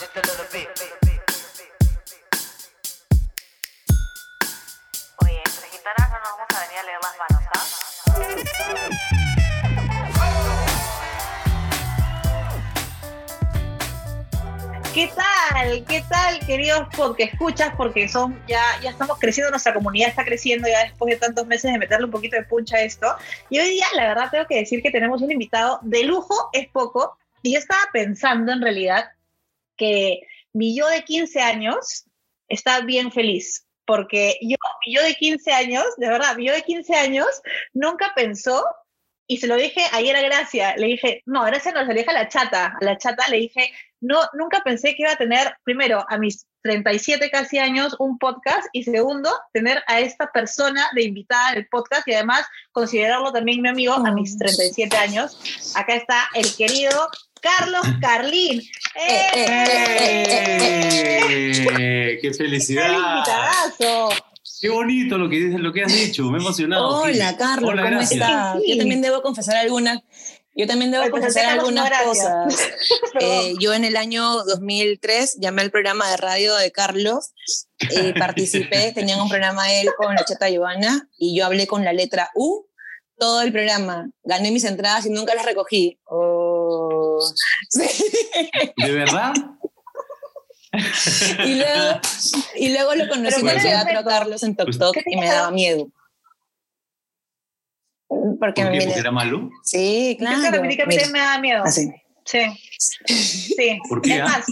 just a little bit. Oye, entre gitanas no nos vamos a venir a leer las manos, ¿ah? ¿Qué tal? ¿Qué tal, queridos podcast escuchas? Porque son ya, ya estamos creciendo, nuestra comunidad está creciendo ya después de tantos meses de meterle un poquito de puncha a esto. Y hoy día, la verdad, tengo que decir que tenemos un invitado de lujo, es poco. Y yo estaba pensando en realidad que mi yo de 15 años está bien feliz. Porque yo, mi yo de 15 años, de verdad, mi yo de 15 años nunca pensó y se lo dije ayer a Gracia, le dije, no, Gracia no, se lo dije a la chata, a la chata le dije, no, nunca pensé que iba a tener, primero, a mis 37 casi años, un podcast, y segundo, tener a esta persona de invitada del podcast, y además considerarlo también mi amigo a mis 37 años. Acá está el querido Carlos Carlín. ¡Eh! ¡Eh! ¡Qué felicidad! ¡Qué invitadazo! Qué bonito lo que, lo que has dicho, me he emocionado. Hola. Carlos, Hola, ¿cómo gracias. estás? Sí. Yo también debo confesar algunas. Yo también debo Ay, pues, confesar algunas cosas. Eh, yo en el año 2003 llamé al programa de radio de Carlos, eh, participé, tenían un programa él con la chata Giovanna y yo hablé con la letra U todo el programa. Gané mis entradas y nunca las recogí. Oh. Sí. ¿De verdad? Y, luego, y luego lo conocí en el ¿qué teatro? Carlos en Tok Pues- Tok ¿Qué te y me daba miedo. Porque ¿Porque era malo? Sí, claro. que a mí me da miedo. así. Sí, sí. ¿Por qué, Es ah? más,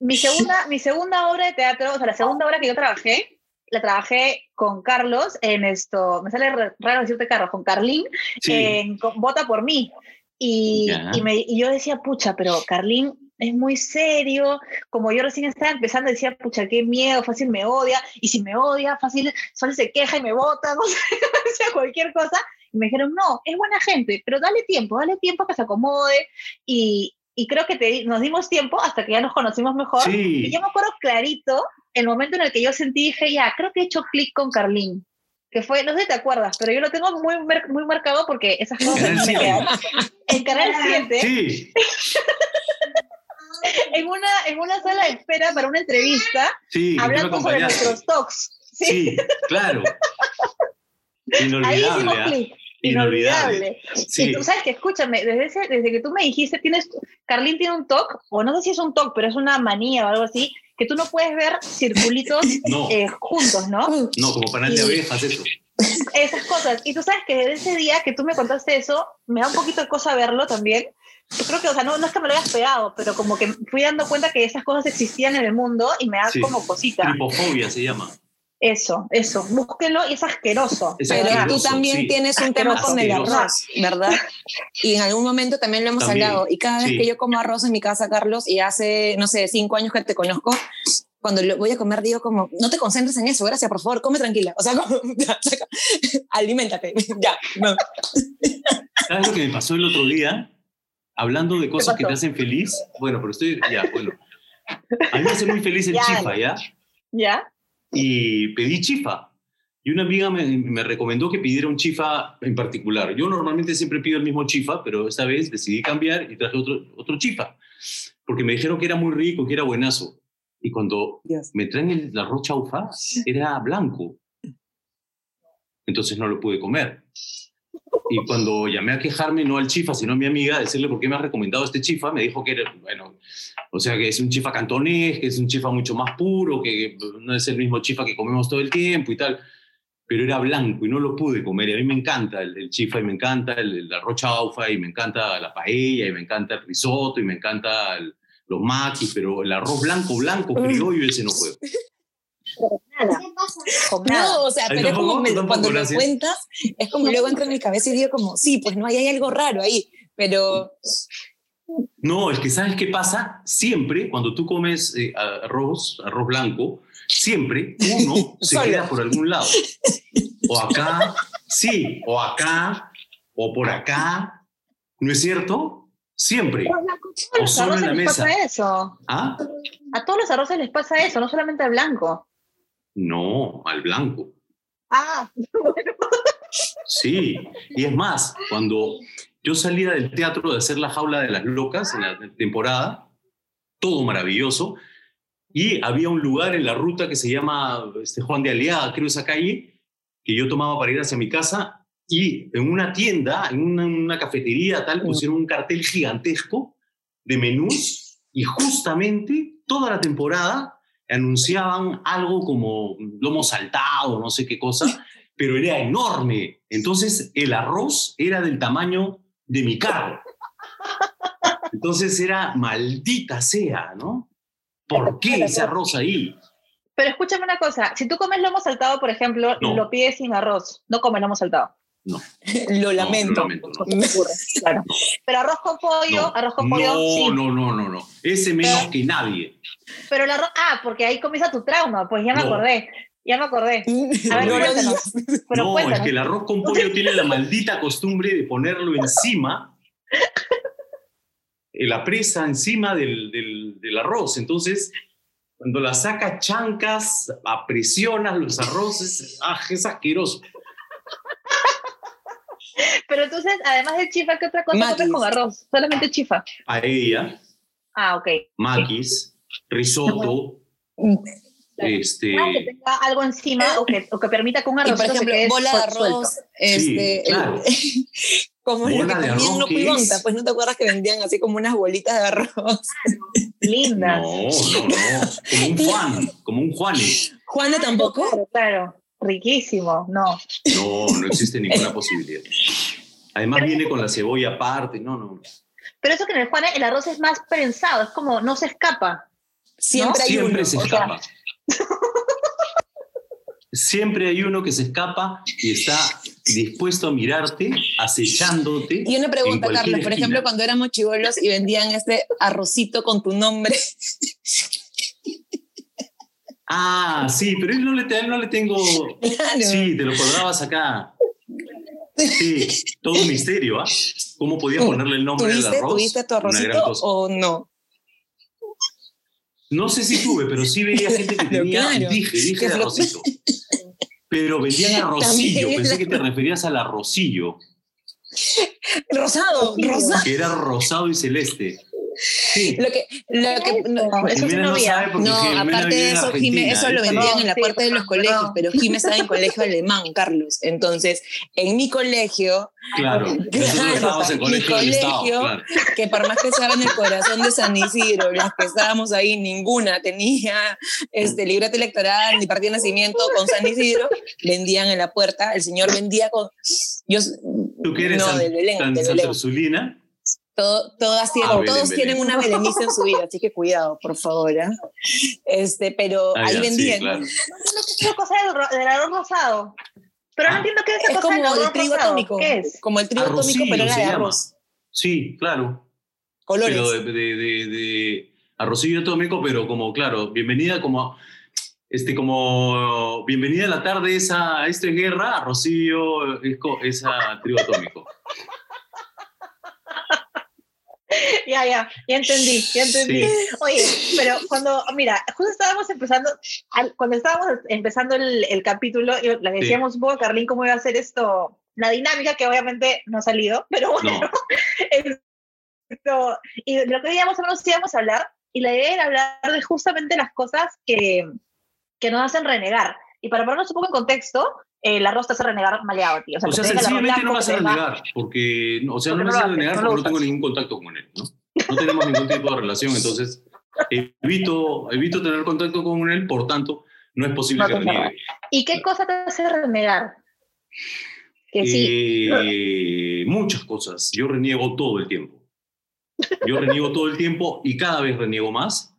mi segunda, mi segunda obra de teatro, o sea, la segunda obra que yo trabajé, la trabajé con Carlos en esto, me sale raro decirte Carlos, con Carlín, Sí. en con Vota por mí. Y, y, me, y yo decía, pucha, pero Carlín es muy serio, como yo recién estaba empezando, decía, pucha, qué miedo, fácil me odia, y si me odia, fácil, solo se queja y me vota, no sé, decía cualquier cosa. Y me dijeron, no, es buena gente, pero dale tiempo, dale tiempo a que se acomode. Y, y creo que te, nos dimos tiempo hasta que ya nos conocimos mejor. Y yo me acuerdo clarito el momento en el que yo sentí, dije, ya, creo que he hecho clic con Carlín. Que fue, no sé si te acuerdas, pero yo lo tengo muy, muy marcado porque esas cosas Canal me 7. quedan. En Canal 7, Sí, en, una, en una sala de espera para una entrevista, sí, hablando sobre nuestros talks. Sí, Sí, claro. ahí Inolvidable. hicimos ¿ah? clic. Inolvidable. Inolvidable. Sí. Y tú sabes que, escúchame, desde, ese- desde que tú me dijiste, tienes, Carlín tiene un TOC, o no sé si es un TOC, pero es una manía o algo así, que tú no puedes ver circulitos No, eh, juntos, ¿no? no, como panal de abejas, eso. Esas cosas. Y tú sabes que desde ese día que tú me contaste eso, me da un poquito de cosa verlo también. Yo creo que, o sea, no, no es que me lo hayas pegado, pero como que fui dando cuenta que esas cosas existían en el mundo y me da Sí. como cosita. Tripofobia se llama. Eso, eso. Búsquenlo y es asqueroso. Es Pero asqueroso, tú también sí. tienes un tema con el arroz, ¿verdad? Y en algún momento también lo hemos También, hablado. Y cada vez sí. que yo como arroz en mi casa, Carlos, y hace, no sé, cinco años que te conozco, cuando lo voy a comer digo como, no te concentres en eso, gracias, por favor, come tranquila. O sea, como, ya, saca, aliméntate, ya. no. ¿Sabes lo que me pasó el otro día? Hablando de cosas que te hacen feliz. Bueno, pero estoy, ya, bueno. A mí me hace muy feliz el Ya, chifa, ¿ya? ¿Ya? Y pedí chifa. Y una amiga me, me recomendó que pidiera un chifa en particular. Yo normalmente siempre pido el mismo chifa, pero esta vez decidí cambiar y traje otro, otro chifa. Porque me dijeron que era muy rico, que era buenazo. Y cuando Dios. me traen el arroz chaufa, era blanco. Entonces no lo pude comer. Y cuando llamé a quejarme, no al chifa, sino a mi amiga, a decirle por qué me has recomendado este chifa, me dijo que era, bueno, o sea, que es un chifa cantonés, que es un chifa mucho más puro, que no es el mismo chifa que comemos todo el tiempo y tal. Pero era blanco y no lo pude comer. Y a mí me encanta el, el chifa y me encanta el, el arroz chaufa y me encanta la paella y me encanta el risotto y me encanta el- los maquis, pero el arroz blanco, blanco, criollo, ese no puedo. Nada. Con nada. No, o sea, Ay, pero es como me- cuando lo cuentas, es como luego entra en mi cabeza y digo como, sí, pues no, ahí hay algo raro ahí, pero No, es que ¿sabes qué pasa? Siempre, cuando tú comes eh, arroz, arroz blanco, siempre uno se queda por algún lado. O acá, sí, o acá, o por acá. ¿No es cierto? Siempre. A todos los solo en arroces les pasa eso. ¿Ah? A todos los arroces les pasa eso, no solamente al blanco. No, al blanco. Ah, bueno. Sí. Y es más, cuando yo salía del teatro de hacer la jaula de las locas en la temporada, todo maravilloso. Y había un lugar en la ruta que se llama este, Juan de Aliaga, creo esa calle, que yo tomaba para ir hacia mi casa. Y en una tienda, en una, una cafetería tal, pusieron un cartel gigantesco de menús y justamente toda la temporada anunciaban algo como lomo saltado, no sé qué cosa, pero era enorme. Entonces el arroz era del tamaño de mi carro. Entonces era maldita sea, ¿no? ¿Por qué ese arroz ahí? Pero escúchame una cosa, si tú comes lomo saltado, por ejemplo, No. lo pides sin arroz, no comes lomo saltado. No, Lo no, lamento. lo lamento, no. No se ocurre, claro. Pero arroz con pollo, No, arroz con pollo, no, sí. no, no, no, no. Ese menos Pero- que nadie. Pero el arroz, ah, porque ahí comienza tu trauma, pues ya me No. acordé, ya me acordé. A ver, No lo cuéntanos. Pero no, cuéntanos. es que el arroz con pollo tiene la maldita costumbre de ponerlo encima, eh, la presa encima del, del- del arroz. Entonces, cuando la sacas chancas, apresionas los arroces, ¡ah, es asqueroso! Pero entonces, además del chifa, ¿qué otra cosa Maquis. comes con arroz? Solamente chifa. Paella, Ah, ok. maquis, risotto, este... Ah, que tenga algo encima o que, o que permita que un Y arroz por ejemplo, bola de arroz, este, Sí, claro. como lo Bola que de arroz, no ¿qué Puigonta, es? pues no te acuerdas que vendían así como unas bolitas de arroz. Lindas. No, no, no. Como un Juan, como un Juanes. Juana tampoco. Claro, claro. Riquísimo. No. No, no existe ninguna posibilidad. Además viene con la cebolla aparte, no, no. Pero eso que en el Juan el arroz es más prensado, es como no se escapa. Siempre hay Siempre uno. se o sea- escapa. Siempre hay uno que se escapa y está dispuesto a mirarte, acechándote. Y una pregunta, Carlos, por ejemplo, cuando éramos chivolos y vendían este arrocito con tu nombre, Ah, sí, pero él no le, a él no le tengo. Claro. Sí, te lo colgabas acá. Sí, todo un misterio, ¿ah? ¿Cómo podías ponerle el nombre al ¿tuviste, arroz? ¿tuviste tu arrocito o no? No sé si tuve, pero sí veía gente que tenía, claro, dije, dije de arrocito. Pero vendían arrocillo, pensé la- que te referías al arrocillo, Rosado, rosado. que era rosado y celeste. Sí. Lo que, lo que, no, eso Jimena no no había. no, Jimena aparte de eso, Jime, eso lo vendían en la sí, parte de los colegios, pero Jime estaba en colegio alemán, Carlos. Entonces, en mi colegio, Claro, en mi colegio del Estado, colegio- claro. que por más que estaba en el corazón de San Isidro, las que estábamos ahí, ninguna tenía este, libreta electoral ni partido de nacimiento con San Isidro, vendían en la puerta, el señor vendía con... Yo, ¿Tú que eres no, San- de Belén, San- Santa. Ursulina? Todo- todas tienen, Ah, todos Belén. tienen una Belenice en su vida, así que cuidado, por favor. ¿ah? Este, pero Ah, ahí ya, sí, vendían. claro. No entiendo qué es esa cosa del, ro- del arroz rosado. Pero no Ah. entiendo qué es esa Es cosa del como el arroz trigo rosado. atómico, ¿Qué es? como el trigo atómico, pero era de llama. arroz, Sí, claro. colores. Pero de, de, de, de arrocillo atómico, pero como, claro, bienvenida como, este, como, bienvenida a la tarde esa, esto es guerra, arrocillo es, co- es a trigo atómico. Ya, ya, ya entendí, ya entendí. Sí. Oye, pero cuando, mira, justo estábamos empezando, al- cuando estábamos empezando el, el capítulo, le decíamos un poco Carlín cómo iba a ser esto, la dinámica que obviamente no ha salido, pero bueno, No, esto, y lo que íbamos a menos íbamos a hablar, y la idea era hablar de justamente las cosas que, que nos hacen renegar. Y para ponernos un poco en contexto, el arroz te hace renegar maleado, tío. o sea, el arroz sencillamente no vas a renegar, porque, o sea, Porque no no me vas a renegar porque no tengo ningún contacto con él, ¿no? No tenemos ningún tipo de relación, entonces evito, evito tener contacto con él, por tanto, no es posible No que reniegue. ¿Y qué cosa te hace renegar? Que sí. Eh, muchas cosas. Yo reniego todo el tiempo. Yo reniego todo el tiempo y cada vez reniego más.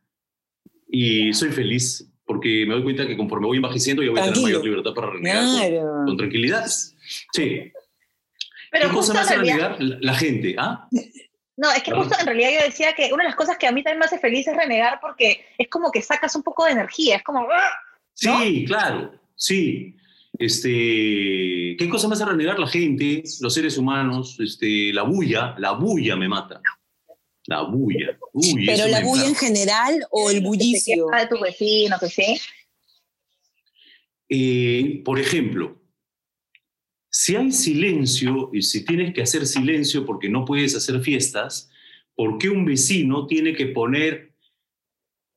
Y soy feliz porque me doy cuenta que conforme voy envejeciendo ya voy a tener mayor libertad para renegar con, Claro. con tranquilidad. Sí. Pero ¿Qué justo cosa me en hace realidad, renegar? La, la gente. ¿ah? no, es que Perdón. justo en realidad yo decía que una de las cosas que a mí también me hace feliz es renegar porque es como que sacas un poco de energía, es como, ¡ah! Sí, claro. Sí. Este, ¿Qué cosa me hace renegar? La gente, los seres humanos, este, la bulla. La bulla me mata. La bulla. Uy, Pero la bulla en general o el que bullicio. de tu vecino, que sí. Eh, por ejemplo, si hay silencio y si tienes que hacer silencio porque no puedes hacer fiestas, ¿por qué un vecino tiene que poner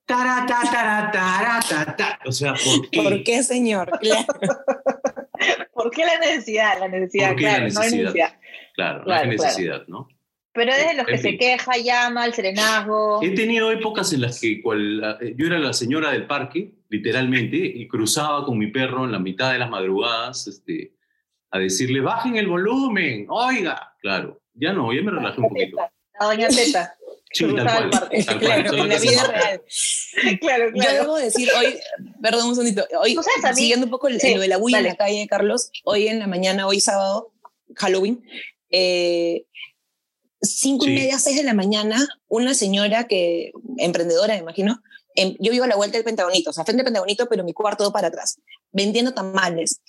Tara, ta, tara, tara, ta, ta. O sea, ¿por qué? ¿Por qué, señor? Claro. ¿Por qué la necesidad? La necesidad, ¿Por qué la claro, no hay necesidad? necesidad. Claro, no Claro, hay claro. necesidad, ¿no? Pero es de los que se queja, llama, el serenazgo. He tenido épocas en las que cual- eh, yo era la señora del parque, literalmente, y cruzaba con mi perro en la mitad de las madrugadas este, a decirle, bajen el volumen, oiga. Claro, ya no, ya me relajé un poquito. La doña Teta. Sí, tal cruzaba el cual. parque. Tal cual, Claro, en la vida real. claro, Yo claro. debo decir hoy, perdón un segundito, hoy, siguiendo un poco el- Sí, lo de la bulla en la calle, Carlos, hoy en la mañana, hoy sábado, Halloween, eh, cinco y Sí. media, seis de la mañana, una señora que, emprendedora, me imagino, em, yo vivo a la vuelta del Pentagonito, o sea, frente al Pentagonito, pero mi cuarto para atrás, vendiendo tamales.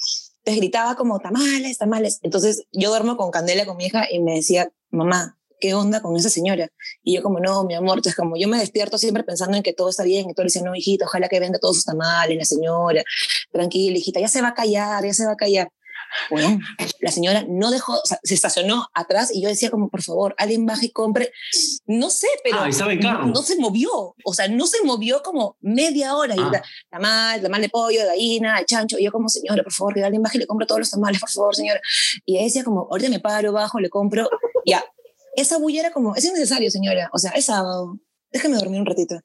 Entonces gritaba como, tamales, tamales. Entonces yo duermo con Candela, con mi hija, y me decía, mamá, ¿qué onda con esa señora? Y yo como, no, mi amor, entonces como yo me despierto siempre pensando en que todo está bien, y todo le decía, no, hijita, ojalá que venda todos sus tamales, la señora, tranquila, hijita, ya se va a callar, ya se va a callar. Bueno, la señora no dejó, o sea, se estacionó atrás y yo decía como, por favor, alguien baje y compre. No sé, pero Ah, no, no se movió, o sea, no se movió como media hora. Y Ah. era tamal, tamal de pollo, de gallina, de chancho. Y yo como, señora, por favor, que alguien baje y le compre todos los tamales, por favor, señora. Y ella decía como, ahorita me paro, bajo, le compro. Ya, esa bulla era como, es innecesario, señora. O sea, es sábado, déjame dormir un ratito.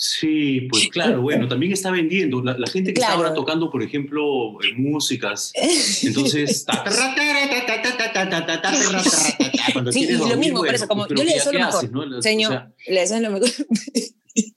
Sí, pues claro, bueno, también está vendiendo. La, la gente que claro. está ahora tocando, por ejemplo, músicas, entonces... sí, y lo mismo, por eso, como yo le deseo lo mejor, señor, le deseo lo mejor.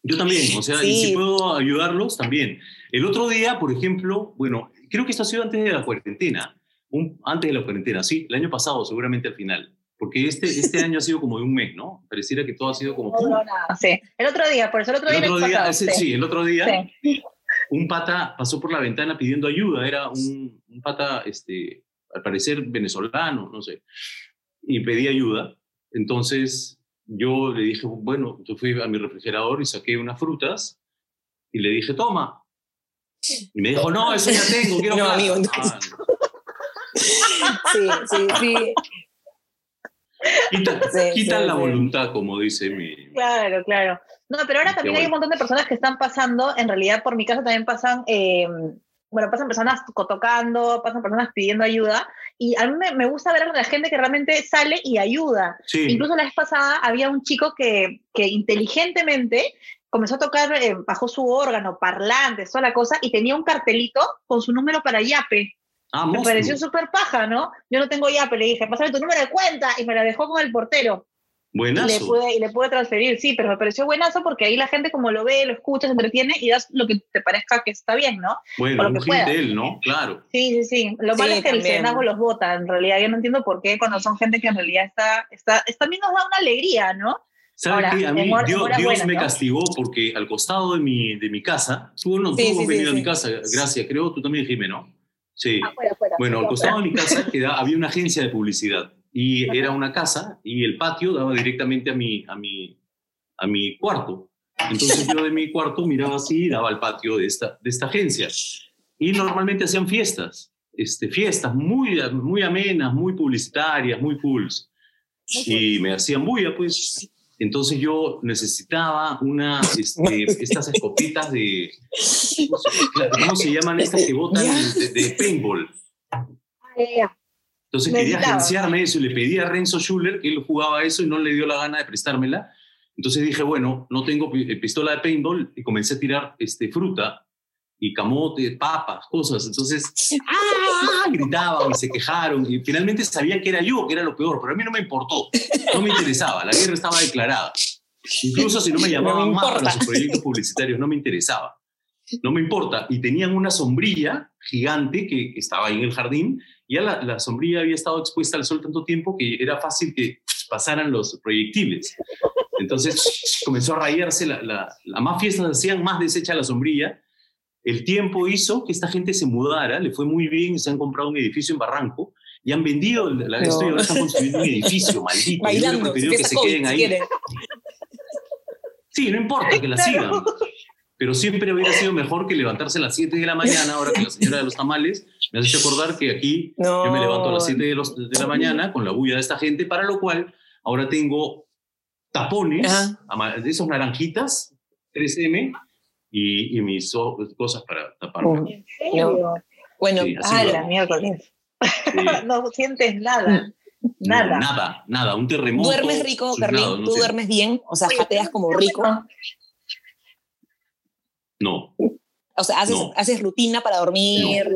Yo también, o sea, sí. y si puedo ayudarlos, también. El otro día, por ejemplo, bueno, creo que esto ha sido antes de la cuarentena, un, antes de la cuarentena, sí, el año pasado, seguramente al final porque este, este año ha sido como de un mes, ¿no? Pareciera que todo ha sido como... No duró nada. Sí. El otro día, por eso el otro El día. otro día, pasado, ese- sí, el otro día, Sí. un pata pasó por la ventana pidiendo ayuda, era un, un pata, este, al parecer venezolano, no sé, y pedía ayuda. Entonces yo le dije, bueno, yo fui a mi refrigerador y saqué unas frutas y le dije, toma. Y me dijo, no, eso ya tengo, quiero No, plata". amigo, entonces- Ah, Sí, sí, sí. Sí, quitan sí, la sí. voluntad, como dice mi... Claro, claro. No, pero ahora también hay un montón de personas que están pasando, en realidad por mi casa también pasan, eh, bueno, pasan personas tocando, pasan personas pidiendo ayuda, y a mí me, me gusta ver a la gente que realmente sale y ayuda. Incluso la vez pasada había un chico que, que inteligentemente comenzó a tocar eh, bajo su órgano, parlantes, toda la cosa, y tenía un cartelito con su número para Yape. Ah, Me pareció súper paja, ¿no? Yo no tengo Yape, le dije, pásame tu número de cuenta, y me la dejó con el portero. Y le, Buenazo. pude, y le pude transferir, sí, pero me pareció buenazo porque ahí la gente como lo ve, lo escucha, se entretiene y das lo que te parezca que está bien, ¿no? Bueno, por lo un que de él, ¿no? Claro. Sí, sí, sí. Lo Sí, malo es que el serenazgo los vota, en realidad. Yo no entiendo por qué cuando son gente que en realidad está, está, es- también nos da una alegría, ¿no? ¿Sabes Ahora, qué? A mí Dios, Dios me ¿no? castigó porque al costado de mi, de mi casa, tú no Sí, tú sí, has venido sí, a mi casa, gracias, creo, tú también, Jimé, ¿no? Sí. Afuera, afuera. Bueno, al costado de mi casa había una agencia de publicidad y era una casa y el patio daba directamente a mi, a mi, a mi cuarto. Entonces yo de mi cuarto miraba así y daba al patio de esta, de esta agencia. Y normalmente hacían fiestas, este, fiestas muy, muy amenas, muy publicitarias, muy cool. Y me hacían bulla, pues. Entonces yo necesitaba una, este, estas escopitas de, ¿cómo se llaman estas que botan de, de paintball? Entonces quería agenciarme eso y le pedí a Renzo Schuller que él jugaba eso y no le dio la gana de prestármela. Entonces dije, bueno, no tengo pi- pistola de paintball y comencé a tirar este, fruta y camote, papas, cosas. Entonces, ¡ah! gritaban y se quejaron y finalmente sabían que era yo, que era lo peor, pero a mí no me importó, no me interesaba, la guerra estaba declarada. Incluso si no me llamaban más para sus proyectos publicitarios, no me interesaba. No me importa. Y tenían una sombrilla gigante que estaba ahí en el jardín y ya la, la sombrilla había estado expuesta al sol tanto tiempo que era fácil que pasaran los proyectiles. Entonces comenzó a rayarse, la, la, la más fiestas hacían, más deshecha la sombrilla. El tiempo hizo que esta gente se mudara, le fue muy bien, se han comprado un edificio en Barranco y han vendido, la, No. ahora están construyendo un edificio, maldito. Yo Bailando, preferido que se COVID, queden ahí. Sí, no importa que la sigan. Pero siempre hubiera sido mejor que levantarse a las 7 de la mañana, ahora que la señora de los tamales me has hecho acordar que aquí No. yo me levanto a las 7 de, los- de la mañana con la bulla de esta gente, para lo cual ahora tengo tapones, de esos naranjitas, 3M, y, y mis cosas para taparme. ¿En serio? Bueno, Sí, Ah, la miércoles. Sí. no sientes nada. Nada. No, nada, nada, un terremoto. ¿duermes rico, Carlín? no ¿Tú sé. duermes bien? O sea, jateas como rico. No, O sea, haces, No. haces rutina para dormir.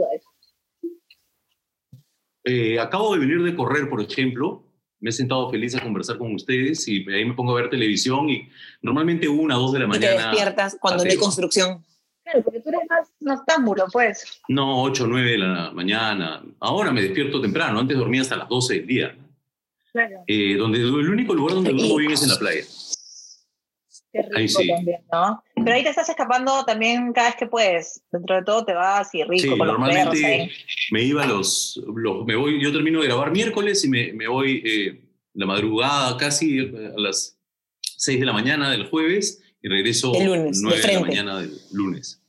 Eh, acabo de venir de correr, por ejemplo. Me he sentado feliz a conversar con ustedes y ahí me pongo a ver televisión y normalmente una, dos de la Y te mañana. despiertas cuando no hay construcción. Claro, porque tú eres más noctámbulo, pues. No, 8, 9 de la mañana. Ahora me despierto temprano. Antes dormía hasta las 12 del día. Claro. Eh, donde, el único lugar donde duermo bien es en la playa. Qué rico Ahí sí. también, ¿no? Pero ahí te estás escapando también cada vez que puedes. Dentro de todo te vas y rico Sí, con los perros normalmente me iba los, los- me voy, yo termino de grabar miércoles y me, me voy eh, la madrugada casi eh, a las 6 de la mañana del jueves y regreso El lunes, de 9 de, la frente. mañana del lunes.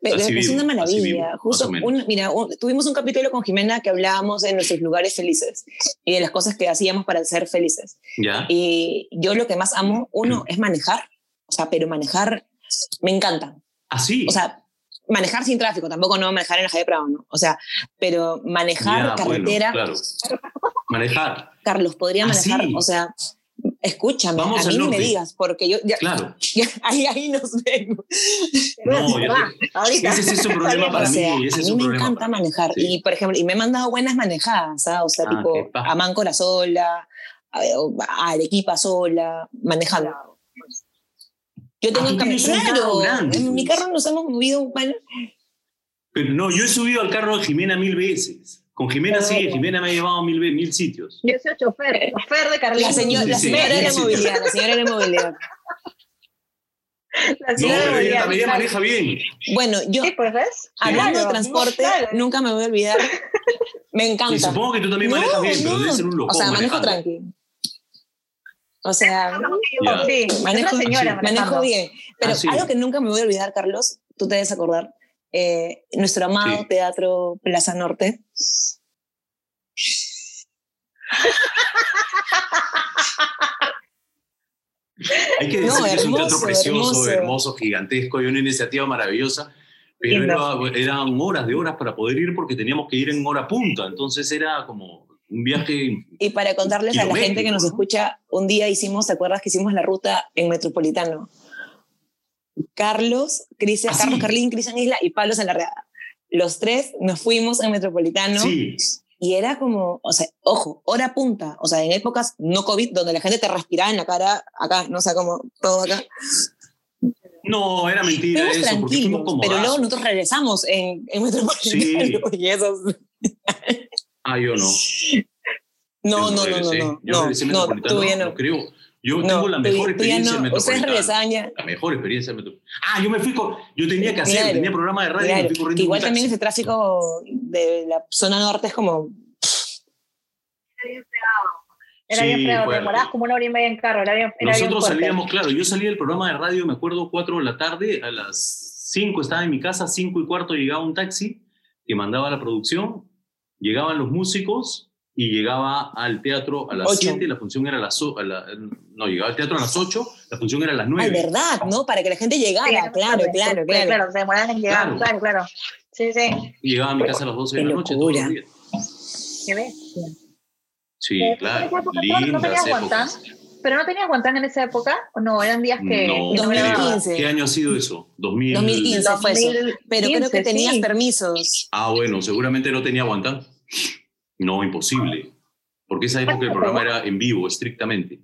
Pero Así es vivo, una maravilla. vivo, Justo, un- mira, un- tuvimos un capítulo con Jimena que hablábamos de nuestros lugares felices y de las cosas que hacíamos para ser felices. ¿Ya? Y yo lo que más amo, uno, es manejar. Sea, pero manejar me encanta. Así. O sea, manejar sin tráfico, tampoco no manejar en la calle Prado, ¿no? O sea, pero manejar carretera, claro. Manejar, Carlos, podría Ah, manejar, sí. o sea, escúchame, Vamos a mí ni me digas, porque yo, ya, claro. ya- ahí, ahí nos vemos. No, ya ahorita. Ese es un problema para o sea, mí. Ese a es mí un me encanta manejar. Sí. Y, por ejemplo, y me he mandado buenas manejadas, ¿ah? o sea, Ah, tipo, a Máncora sola, a, a Arequipa sola, manejando. Yo tengo Ah, un carro Claro, grande, en mi pues. carro nos hemos movido. bueno, Pero no, yo he subido al carro de Jimena mil veces. Con Jimena sí. Jimena me ha llevado mil, mil sitios. Yo soy chofer, chofer de Carlín. La, señora, la sí, señora de la sí. movilidad, la señora de la movilidad. La No, señora de pero ella también claro. maneja bien. Bueno, yo, Sí, pues, ¿ves? hablando Claro, de transporte, claro. nunca me voy a olvidar. Me Y encanta. supongo que tú también manejas bien, pero debe ser un loco. O sea, manejo tranqui. O sea, Ya. Sí, Manejo- manejo, señora sí. manejo manejando. bien. Pero Ah, sí. algo que nunca me voy a olvidar, Carlos, tú te debes acordar, eh, nuestro amado Sí. Teatro Plaza Norte. Hay que decir No, que es un teatro precioso, hermoso. hermoso, gigantesco y una iniciativa maravillosa. Pero era- eran horas de horas para poder ir porque teníamos que ir en hora punta. Entonces era como un viaje. Y para contarles a la gente que nos escucha, un día hicimos, ¿te acuerdas que hicimos la ruta en Metropolitano? Carlos, Cristian, ¿Ah, Carlos sí? Carlín, Cristian Isla y Pablo Sanlarreada. Los tres nos fuimos en Metropolitano Sí, y era como, o sea, ojo, hora punta, o sea, en épocas no COVID, donde la gente te respiraba en la cara, acá, no sé, como todo acá. no, era mentira Fuimos eso, tranquilos, pero luego nosotros regresamos en, en Metropolitano y esos... Ah, yo no. No, no, Yo no, no, regresé. no, Yo no, no, tú ya no. lo creo. Yo No, tengo la tú- mejor tú experiencia no. en Ustedes Metropolitano. regresaban ya. La mejor experiencia en Metropolitano. Ah, yo me fui con... Yo tenía que hacer, Claro, tenía programa de radio y Claro, me fui corriendo que igual también taxi. ese tráfico de la zona norte es como... Era bien Sí, feo, te fuerte. demorabas como una hora y media en carro. Era bien, era bien Nosotros fuerte. salíamos, claro, yo salí del programa de radio, me acuerdo, 4 de la tarde, a las 5 estaba en mi casa, 5 y cuarto llegaba un taxi que mandaba a la producción, llegaban los músicos y llegaba al teatro a las Ocho. 7, la función era a las... o- a la- no, llegaba al teatro a las 8, la función era a las Ay, 9. verdad, ¿no? Para que la gente llegara, Sí, claro, claro, sí, claro. Claro, se demoraban en llegar, Claro. claro, claro. Sí, sí. Y llegaba a mi casa a las 12 de la noche todos los días. ¿Qué ves? Sí, Eh, claro, ¿en esa época no- lindas tenías guantán? ¿Pero no tenías guantán en esa época? ¿O no? Eran días que... No, que no creo. era- había- 2015. ¿Qué año ha sido eso? 2000. 2015 fue eso. 2015, Pero creo que tenías sí. permisos. Ah, bueno, seguramente no tenía guantán. No, imposible. Porque esa época el programa era en vivo, estrictamente.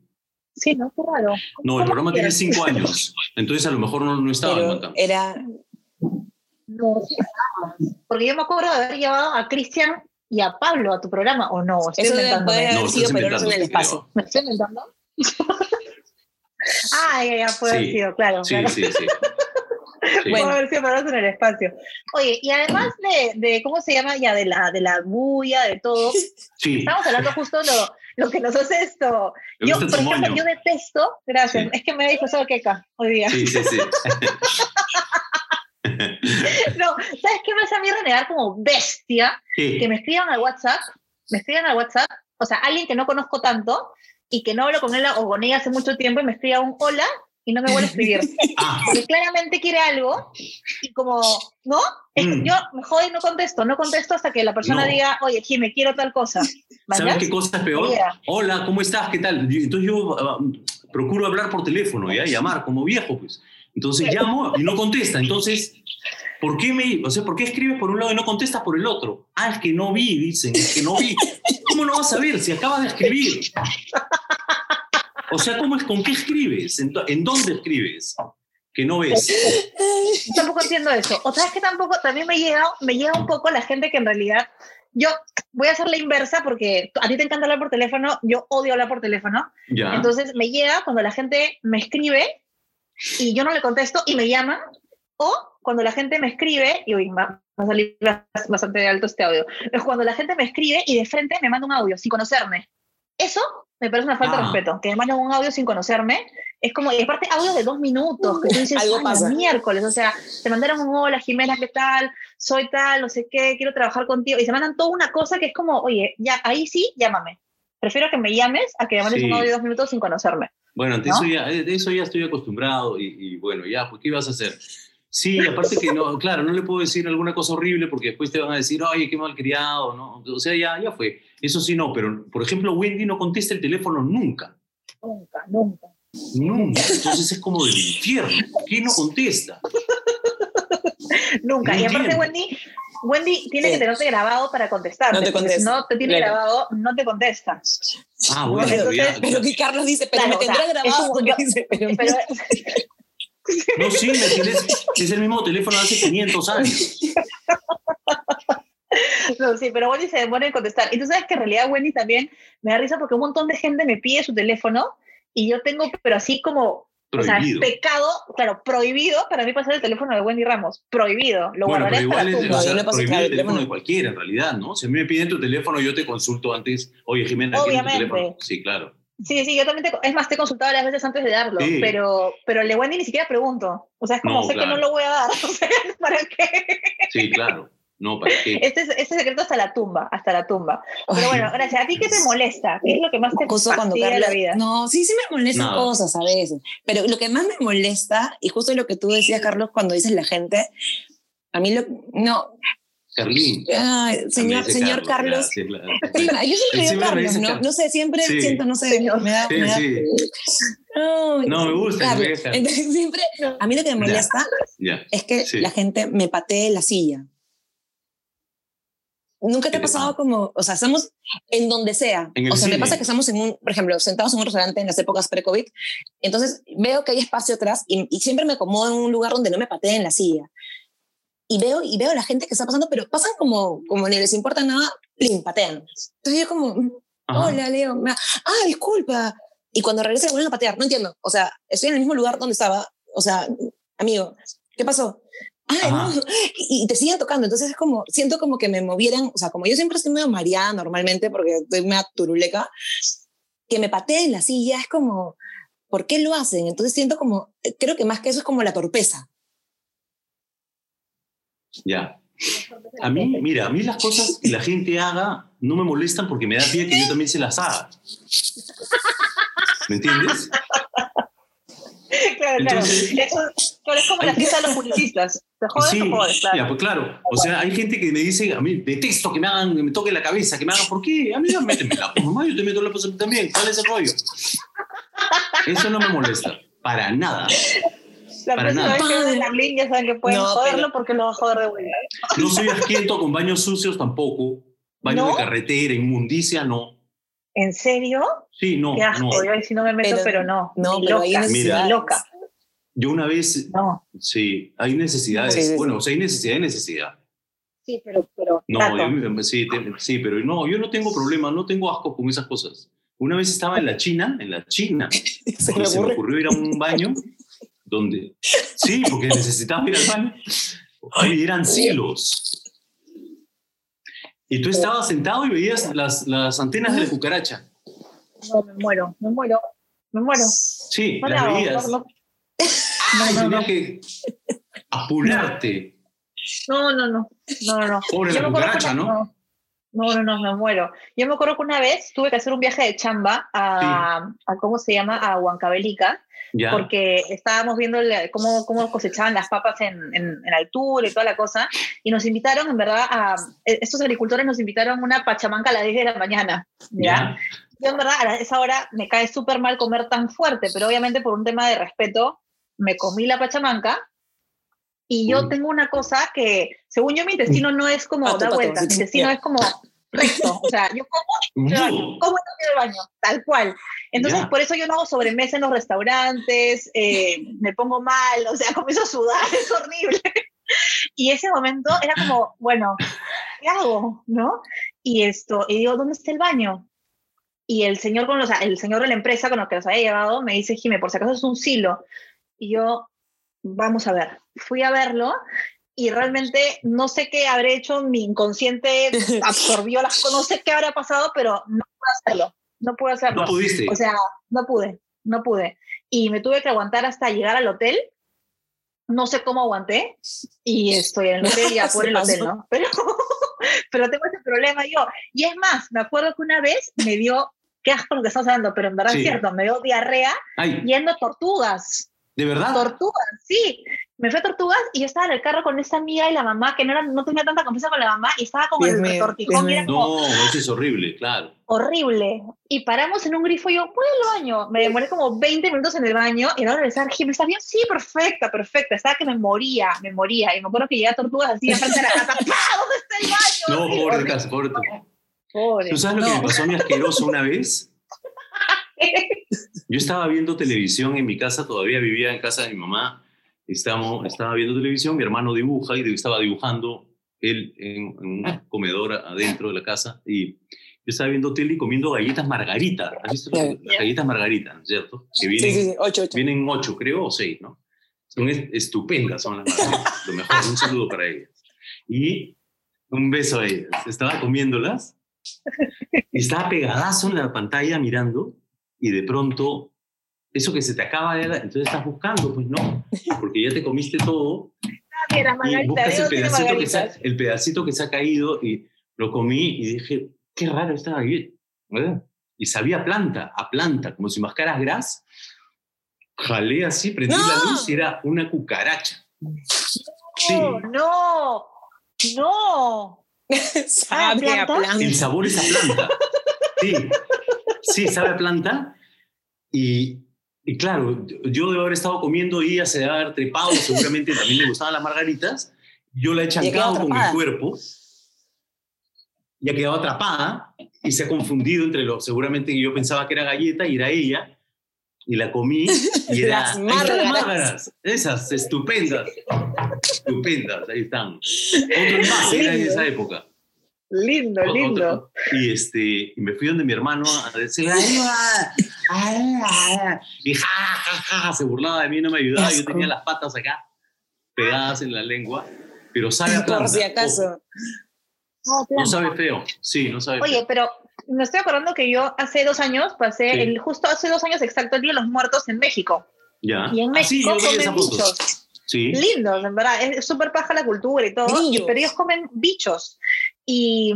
Sí, no, qué raro. No, el ¿Cómo programa tiene cinco años. Entonces a lo mejor no, no estaba en Pero guantán. era... No, sí. Porque yo me acuerdo de haber llevado a Cristian y a Pablo a tu programa, ¿o no? Estoy Eso inventándome. puede haber No, sido, pero no en el inventando, espacio. ¿Me estoy inventando? ah, ya, ya, puede haber Sí. sido, claro. Sí, claro. sí, sí. Sí. Bueno. Pero no es en el espacio. Oye, y además de, de ¿cómo se llama? Ya, de la, de la bulla, de todo. Sí, Estamos hablando justo lo, lo que nos hace esto. me Yo, por ejemplo, moño. yo detesto, gracias, Sí. es que me he disfrazado de queca hoy día. Sí, sí, sí. No, ¿sabes qué me hace a mí renegar como bestia? ¿Qué? Que me escriban al WhatsApp, me escriban al WhatsApp, o sea, alguien que no conozco tanto, y que no hablo con él o con ella hace mucho tiempo y me escribe un hola y no me vuelve a escribir. Ah, Porque claramente quiere algo y como, ¿no? Es que Mm. yo me jodo y no contesto, no contesto hasta que la persona No. diga, oye, Jimmy, quiero tal cosa. ¿sabes qué cosa es peor? Mira. Hola, ¿cómo estás? ¿Qué tal? Entonces yo ah, procuro hablar por teléfono, ¿ya? Llamar como viejo, pues. Entonces llamo y no contesta. Entonces, ¿por qué me, o sea, ¿por qué escribes por un lado y no contestas por el otro? Ah, es que no vi, dicen, es que no vi. ¿Cómo no vas a ver si acabas de escribir? O sea, ¿cómo es, con qué escribes? ¿En, en dónde escribes? Que no ves. Yo tampoco entiendo eso. O sea, es que tampoco, también me llega, me llega un poco la gente que en realidad, yo voy a hacer la inversa porque a ti te encanta hablar por teléfono, yo odio hablar por teléfono. Ya. Entonces me llega cuando la gente me escribe y yo no le contesto y me llaman, o cuando la gente me escribe, y uy, va, va a salir bastante alto este audio, es cuando la gente me escribe y de frente me manda un audio sin conocerme. Eso me parece una falta de Ah. respeto, que me mandan un audio sin conocerme. Es como, y aparte audios de dos minutos, que tú dices, Algo "Ay, pasa". miércoles, o sea, te mandaron un hola, Jimena, ¿qué tal? Soy tal, no sé qué, quiero trabajar contigo, y se mandan toda una cosa que es como, oye, ya, ahí sí, llámame. Prefiero que me llames a que me mandes Sí. un audio de dos minutos sin conocerme. Bueno, ante ¿No? eso, ya, de eso ya estoy acostumbrado y, y bueno, ya, pues, ¿qué ibas a hacer? Sí, aparte que no, claro, no le puedo decir alguna cosa horrible porque después te van a decir, oye, qué mal criado, ¿no? O sea, ya, ya fue. Eso sí, no, pero por ejemplo, Wendy no contesta el teléfono nunca. Nunca, nunca. Nunca. Entonces es como del infierno. ¿Por qué no contesta? Nunca. No y aparte. Wendy, Wendy tiene Sí. que tenerte grabado para contestar. No te porque si contesta, no te tiene claro. grabado, no te contesta. Ah, bueno, Entonces, pero que Carlos dice, pero Claro, me o sea, tendrá grabado. un- yo- dice, pero- Pero No, sí. Es el mismo teléfono de hace 500 años. No, sí, pero Wendy se demora en contestar. Y tú sabes que en realidad Wendy también me da risa porque un montón de gente me pide su teléfono y yo tengo, pero así como, o sea, es Prohibido. pecado, claro, prohibido para mí pasar el teléfono de Wendy Ramos. Prohibido. Lo Bueno, guardaré pero hasta igual es o sea, el el teléfono de cualquiera, en realidad, ¿no? Si a mí me piden tu teléfono, yo te consulto antes. Oye, Jimena, ¿quieres tu Obviamente. teléfono? Sí, claro. Sí, sí, yo también te, es más, te he consultado varias veces antes de darlo, Sí. pero, pero el de Wendy ni siquiera pregunto. O sea, es como No, sé que no lo voy a dar. O sea, ¿para qué? Sí, claro. No, ¿para qué? Este, es- este secreto hasta la tumba, hasta la tumba. Pero bueno, gracias. ¿A ti qué te molesta? ¿Qué es lo que más te Carlos, la vida? no, sí, sí me molestan Nada. cosas a veces, pero lo que más me molesta, y justo lo que tú decías, Carlos, cuando dices la gente, a mí lo, no, Carlín. ay, señor, señor Carlos, ya, sí, claro. Sí, yo siempre digo Carlos, ¿no? Carlos. No sé, siempre Sí. siento, no sé, Señor. me da, Sí, me da- sí. No, No, me gusta, Carlos. me gusta. Entonces siempre, a mí lo que me Ya. molesta Ya. es que Sí. la gente me patee la silla. Nunca te ha ¿Qué te pasado pasa? como, o sea, estamos en donde sea. En o sea, me cine. pasa que estamos en un, por ejemplo, sentados en un restaurante en las épocas pre-COVID. Entonces veo que hay espacio atrás y, y siempre me acomodo en un lugar donde no me pateen la silla. Y veo, y veo a la gente que está pasando, pero pasan como, como ni les importa nada, ¡plim! patean. Entonces yo como, Ajá. hola, Leo. me- Ah, disculpa. Y cuando regresan me vuelven a patear. No entiendo. O sea, estoy en el mismo lugar donde estaba. O sea, amigo, ¿qué pasó? Ajá. no. Y, y te siguen tocando. Entonces es como, siento como que me movieran. O sea, como yo siempre estoy medio mareada normalmente porque estoy medio turuleca, que me pateen la silla es como, ¿por qué lo hacen? Entonces siento como, creo que más que eso es como la torpeza. Ya. A mí, mira, a mí las cosas que la gente haga no me molestan porque me da pie que yo también se las haga. ¿Me entiendes? claro, claro. Entonces- Eso, claro, es como la fiesta de los publicistas. ¿Te jodes Sí, o jodes? Claro. ya, pues claro. O sea, hay gente que me dice, a mí detesto que me hagan, que me toquen la cabeza, que me hagan, ¿por qué? A mí no méteme la pues, mamá, yo te meto la cosa también. ¿Cuál es el rollo? Eso no me molesta, para nada. La para nada. vez que vean a Carlín ya saben que pueden No, joderlo pero- porque lo va a joder de vuelta. No soy asquiento con baños sucios tampoco. Baños ¿No? de carretera, inmundicia, no. ¿En serio? Sí, no, Qué asco. no. Yo ahí sí no me meto, pero, Pero- no. no, pero loca, hay loca. Yo una vez, No. sí, hay necesidades. Sí, sí, sí. Bueno, o sea, hay necesidad y necesidad. Sí, pero, pero No, yo- sí, te- sí, pero no, yo no tengo problema, no tengo asco con esas cosas. Una vez estaba en la China, en la China, Se me se me ocurrió ir a un baño donde, sí, porque necesitaba ir al baño, y eran silos. Y tú estabas sentado y veías las, las antenas de la cucaracha. No, me muero, me muero, me muero. Sí, las veías. no, no, Ay, no, tenías que apurarte. no, no, no, no, no, no. Pobre Yo la cucaracha, ¿no? No, no, no, me muero. Yo me acuerdo que una vez tuve que hacer un viaje de chamba a, a ¿cómo se llama? A Huancavelica, Ya. porque estábamos viendo la- cómo, cómo cosechaban las papas en, en, en altura y toda la cosa, y nos invitaron, en verdad, a, estos agricultores nos invitaron a una pachamanca a las 10 de la mañana, ¿ya? Ya. Yo, en verdad, a esa hora me cae súper mal comer tan fuerte, pero obviamente por un tema de respeto, me comí la pachamanca, y yo Uy. tengo una cosa que, según yo, mi intestino no es como da vueltas, mi intestino ya. es como recto, o sea, yo como el baño, como en el baño, tal cual. Entonces, Ya. por eso yo no hago sobremesa en los restaurantes, eh, me pongo mal, o sea, comienzo a sudar, es horrible. Y ese momento era como, bueno, ¿qué hago? ¿No? Y esto, y digo, ¿dónde está el baño? Y el señor, con los, el señor de la empresa con los que los había llevado me dice, Jime, por si acaso es un silo. Y yo, vamos a ver. Fui a verlo y realmente no sé qué habré hecho, mi inconsciente absorbió las cosas, no sé qué habrá pasado, pero no pude hacerlo. No pude hacerlo. no pudiste. O sea, no pude, no pude. Y me tuve que aguantar hasta llegar al hotel. No sé cómo aguanté. Y estoy en el hotel ya por el hotel. ¿no? Pero, pero tengo ese problema yo. Y es más, me acuerdo que una vez me dio, qué asco lo que estamos hablando, pero en verdad Sí. es cierto, me dio diarrea Ay, yendo a tortugas. ¿de verdad? Tortugas, sí. Me fui a Tortugas y yo estaba en el carro con esa amiga y la mamá, que no, era, no tenía tanta confianza con la mamá, y estaba como en el retortijón, Dios y era mío. como No, eso es horrible, claro. horrible. Y paramos en un grifo y yo, voy al baño. Me demoré como 20 minutos en el baño y ahora regresar, Jim, ¿estás bien? Sí, perfecta, perfecta. Estaba que me moría, me moría. Y me acuerdo que llegué a Tortugas así enfrente de la casa. ¡Pah! ¿Dónde está el baño? No, pobre. Pobre. ¿Tú sabes lo que No. me pasó a mí asqueroso una vez? Yo estaba viendo televisión en mi casa, todavía vivía en casa de mi mamá. Estamos, estaba viendo televisión, mi hermano dibuja y estaba dibujando él en, en un comedor adentro de la casa. Y yo estaba viendo tele y comiendo galletas margarita. ¿Has visto Ya. las galletas margarita, ¿no es cierto? Que Sí, vienen, sí, sí, ocho, ocho. vienen ocho, creo, o seis, ¿no? Son est- estupendas, son las margaritas. Lo mejor, un saludo para ellas. Y un beso a ellas. Estaba comiéndolas estaba pegadazo en la pantalla mirando y de pronto eso que se te acaba de dar, entonces estás buscando, pues no, porque ya te comiste todo Mira, y buscas el pedacito, que se, el pedacito que se ha caído y lo comí y dije, qué raro esta galleta, ¿verdad? Y sabía planta, a planta, como si mascaras gras. Jalé así, prendí la ¡No! luz y era una cucaracha. Sí, No, no, no. Sabe a ¿planta? planta. el sabor es a planta. Sí, sí, sabe a planta. Y, y claro, yo debo haber estado comiendo y ella se debe haber trepado, seguramente también le gustaban las margaritas. Yo la he chancado con mi cuerpo y ha quedado atrapada y se ha confundido entre lo, seguramente yo pensaba que era galleta y era ella. Y la comí y era Las márgaras, esas estupendas, estupendas, ahí están. Otro más era en Lindo. esa época. Lindo, Otro- lindo. Y, este, y me fui donde mi hermano a decirle, "Ayuda, ayuda". y ja, ja, ja, ja, se burlaba de mí, no me ayudaba. Yo Asco. tenía las patas acá, pegadas en la lengua, pero sabe a planta. Por si acaso. No, No sabe feo, sí, no sabe Oye, feo. pero me estoy acordando que yo hace dos años pasé, Sí. el, justo hace dos años exacto, el Día de los Muertos en México. ¿Ya? Y en Ah, sí, México yo vi esa comen foto. Sí, Lindos, en verdad. Es súper paja la cultura y todo. Grillos. Pero ellos comen bichos. Y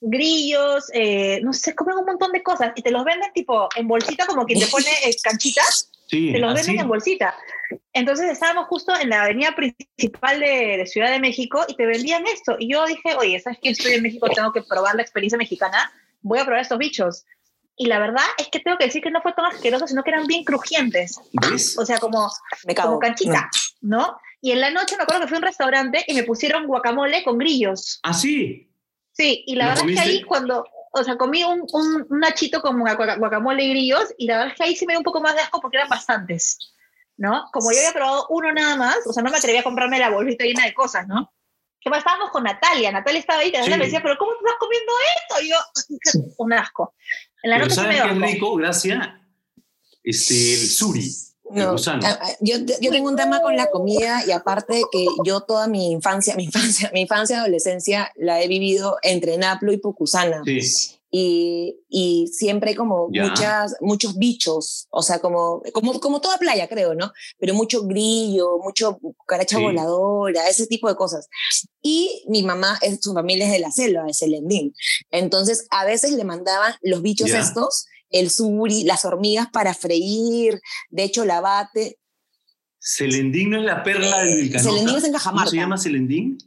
grillos, eh, no sé, comen un montón de cosas. Y te los venden tipo en bolsita, como quien te pone eh, canchitas, sí, te los así. venden en bolsita. Entonces estábamos justo en la avenida principal de, de Ciudad de México y te vendían esto. Y yo dije, oye, ¿sabes qué? Estoy en México, tengo que probar la experiencia mexicana. Voy a probar estos bichos. Y la verdad es que tengo que decir que no fue tan asqueroso, sino que eran bien crujientes. ¿Ves? O sea, como, Me como canchita, ¿no? Y en la noche me acuerdo que fui a un restaurante y me pusieron guacamole con grillos. Ah, sí. Sí, y la ¿Lo verdad es que comiste? ahí cuando, o sea, comí un, un, un nachito con guaca- guacamole y grillos y la verdad es que ahí sí me dio un poco más de asco porque eran bastantes, ¿no? Como yo había probado uno nada más, o sea, no me atrevía a comprarme la bolsita llena de cosas, ¿no? Que más estábamos con Natalia, Natalia estaba ahí, y Natalia Sí. me decía, pero ¿cómo estás comiendo esto? Y yo, un asco. En la Pero noche ¿sabes qué es rico? Gracias. Este, el suri, No, yo, yo tengo un tema con la comida y aparte que yo toda mi infancia, mi infancia, mi infancia, adolescencia la he vivido entre Naplo y Pucusana. Sí. Y, y siempre como Ya. muchas, muchos bichos, o sea, como, como, como toda playa, creo, ¿no? Pero mucho grillo, mucho cucaracha Sí. voladora, ese tipo de cosas. Y mi mamá, es, su familia es de la selva, de Selendín. Entonces, a veces le mandaban los bichos Ya. estos, el suri, las hormigas para freír, de hecho, la bate. Celendín no es la perla del Canota. Celendín es en ¿Cómo Cajamarca. se llama Celendín?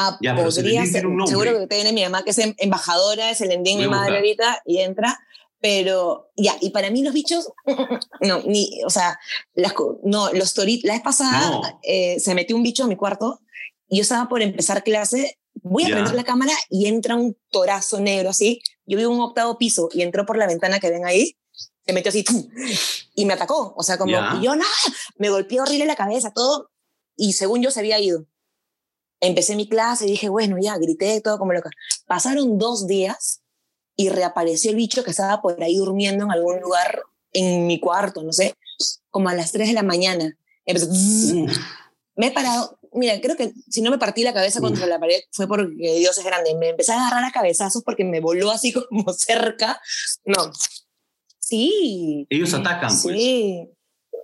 Ah, Ya, podría ser. Seguro que tiene mi mamá, que es em- embajadora de Selendín, Voy mi madre ahorita, y entra. Pero ya, y para mí los bichos, no, ni, o sea, las, no, los toritos, la vez pasada No. eh, se metió un bicho a mi cuarto y yo estaba por empezar clase, voy a Ya. prender la cámara y entra un torazo negro así. Yo vivo en un octavo piso y entró por la ventana que ven ahí, se metió así ¡tum! y me atacó. O sea, como, Ya. y yo nada, me golpeó horrible la cabeza, todo, y según yo se había ido. Empecé mi clase y dije, bueno, ya, grité todo como loca. Pasaron dos días y reapareció el bicho que estaba por ahí durmiendo en algún lugar en mi cuarto, no sé, como a las 3 de la mañana. Empezó, Uf, me he parado, mira, creo que si no me partí la cabeza contra la pared fue porque Dios es grande. Me empecé a agarrar a cabezazos porque me voló así como cerca. No. Sí. ellos atacan, pues. Sí,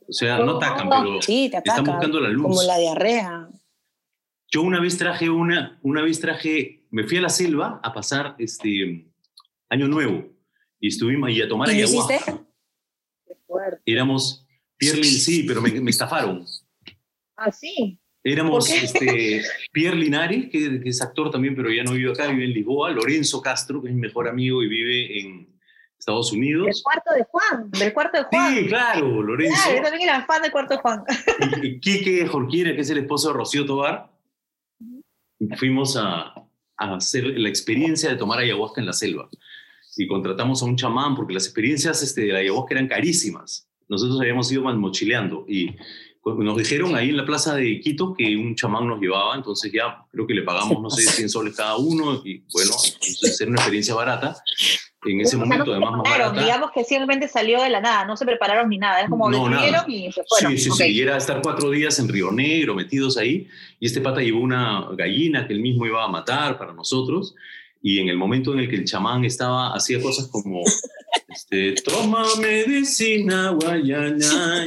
O sea, no atacan, pero sí, te están atacan. buscando la luz. Como la diarrea. Yo una vez traje una, una vez traje, me fui a la selva a pasar este año nuevo y estuvimos ahí a tomar ¿Y ayahuasca. hiciste? Éramos, Pierre Lin- sí, pero me, me estafaron. Ah, sí. Éramos este, Pierre Linares, que, que es actor también, pero ya no vive acá, vive en Lisboa. Lorenzo Castro, que es mi mejor amigo y vive en Estados Del Unidos. cuarto de Juan. Del cuarto de Juan. Sí, claro, Lorenzo. Claro, yo también era fan del cuarto de Juan. y, y Quique Jorquera, que es el esposo de Rocío Tobar, fuimos a, a hacer la experiencia de tomar ayahuasca en la selva. Y contratamos a un chamán, porque las experiencias este, de la ayahuasca eran carísimas. Nosotros habíamos ido mal mochileando y nos dijeron ahí en la plaza de Quito que un chamán nos llevaba, entonces ya creo que le pagamos, no sé, 100 soles cada uno, y bueno, entonces era una experiencia barata. En ese momento, no además, más barata. Digamos que simplemente salió de la nada, no se prepararon ni nada. Es como No, nada. y se fueron. Sí, sí, Ok. sí. Y era estar cuatro días en Río Negro, metidos ahí. Y este pata llevó una gallina que él mismo iba a matar para nosotros. Y en el momento en el que el chamán estaba, hacía cosas como, este, toma medicina, guayana,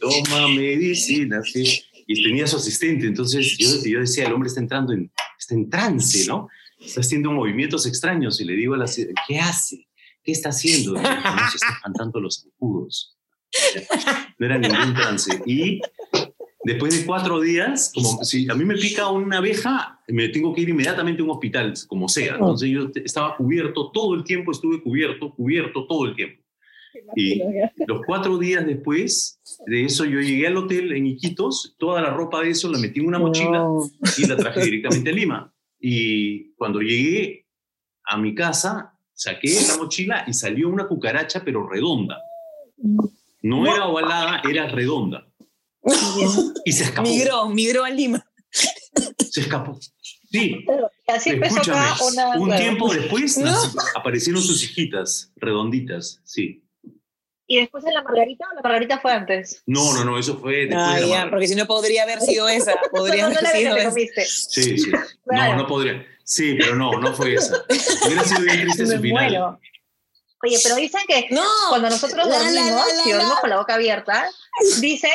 toma medicina, sí. Y tenía su asistente. Entonces yo, yo decía, el hombre está entrando en, está en trance, ¿no? Está haciendo movimientos extraños. Y le digo a la ¿qué hace? ¿Qué está haciendo? Dijo, "No, se está espantando los zancudos. No era ningún trance. Y después de cuatro días, como si a mí me pica una abeja, me tengo que ir inmediatamente a un hospital, como sea. Entonces yo estaba cubierto todo el tiempo, estuve cubierto, cubierto todo el tiempo. Y los cuatro días después de eso, yo llegué al hotel en Iquitos, toda la ropa de eso la metí en una mochila No. y la traje directamente a Lima. Y cuando llegué a mi casa, saqué la mochila y salió una cucaracha, pero redonda. No era ovalada, era redonda. Y se escapó. Migró, migró a Lima. Se escapó. Sí, así escúchame. acá una. Un tiempo después No. aparecieron sus hijitas, redonditas, sí. Y después en la Margarita o la Margarita fue antes. No, no, no, eso fue después Ah, de la ya, porque si no podría haber sido esa. Podría no, no haber sido esa. comiste. Sí, sí. Claro. No, no podría. Sí, pero no, no fue esa. Hubiera sido bien triste Me su final. muero. Oye, pero dicen que No, cuando nosotros La, la, dormimos, la, la, si dormimos con la boca abierta, dicen,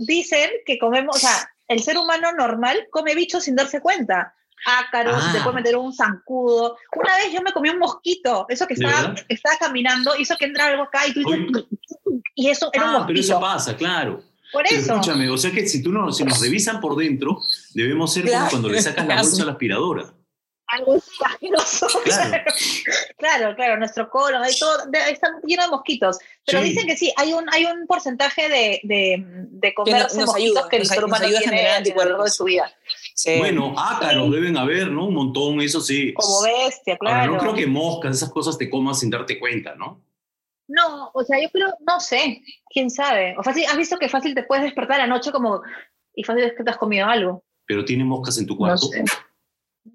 dicen que comemos, o sea, el ser humano normal come bichos sin darse cuenta. Ácaros, Ah. te puede meter un zancudo. Una vez yo me comí un mosquito, eso que ¿De estaba, estaba caminando, hizo que entra algo acá y tú dices, y eso era un Ah, pero eso mosquito. pasa, claro. Por Pero eso. escúchame, o sea que si tú no, si nos revisan por dentro, debemos ser Claro. como cuando le sacas la bolsa a la aspiradora. algo asqueroso. Claro. Claro, claro, nuestro colon, ahí todo, de- está lleno de mosquitos. Pero Sí. dicen que sí, hay un, hay un porcentaje de, de, de comerse nos mosquitos ayuda, que el nos ser humano tiene a lo largo de su vida. Sí. Bueno, ácaros deben haber, ¿no? Un montón, eso sí. Como bestia, claro. Ahora, no creo que moscas, esas cosas te comas sin darte cuenta, ¿no? No, o sea, yo creo, no sé, quién sabe. O fácil, has visto que fácil te puedes despertar anoche como, y fácil es que te has comido algo. Pero tiene moscas en tu No cuarto. sé.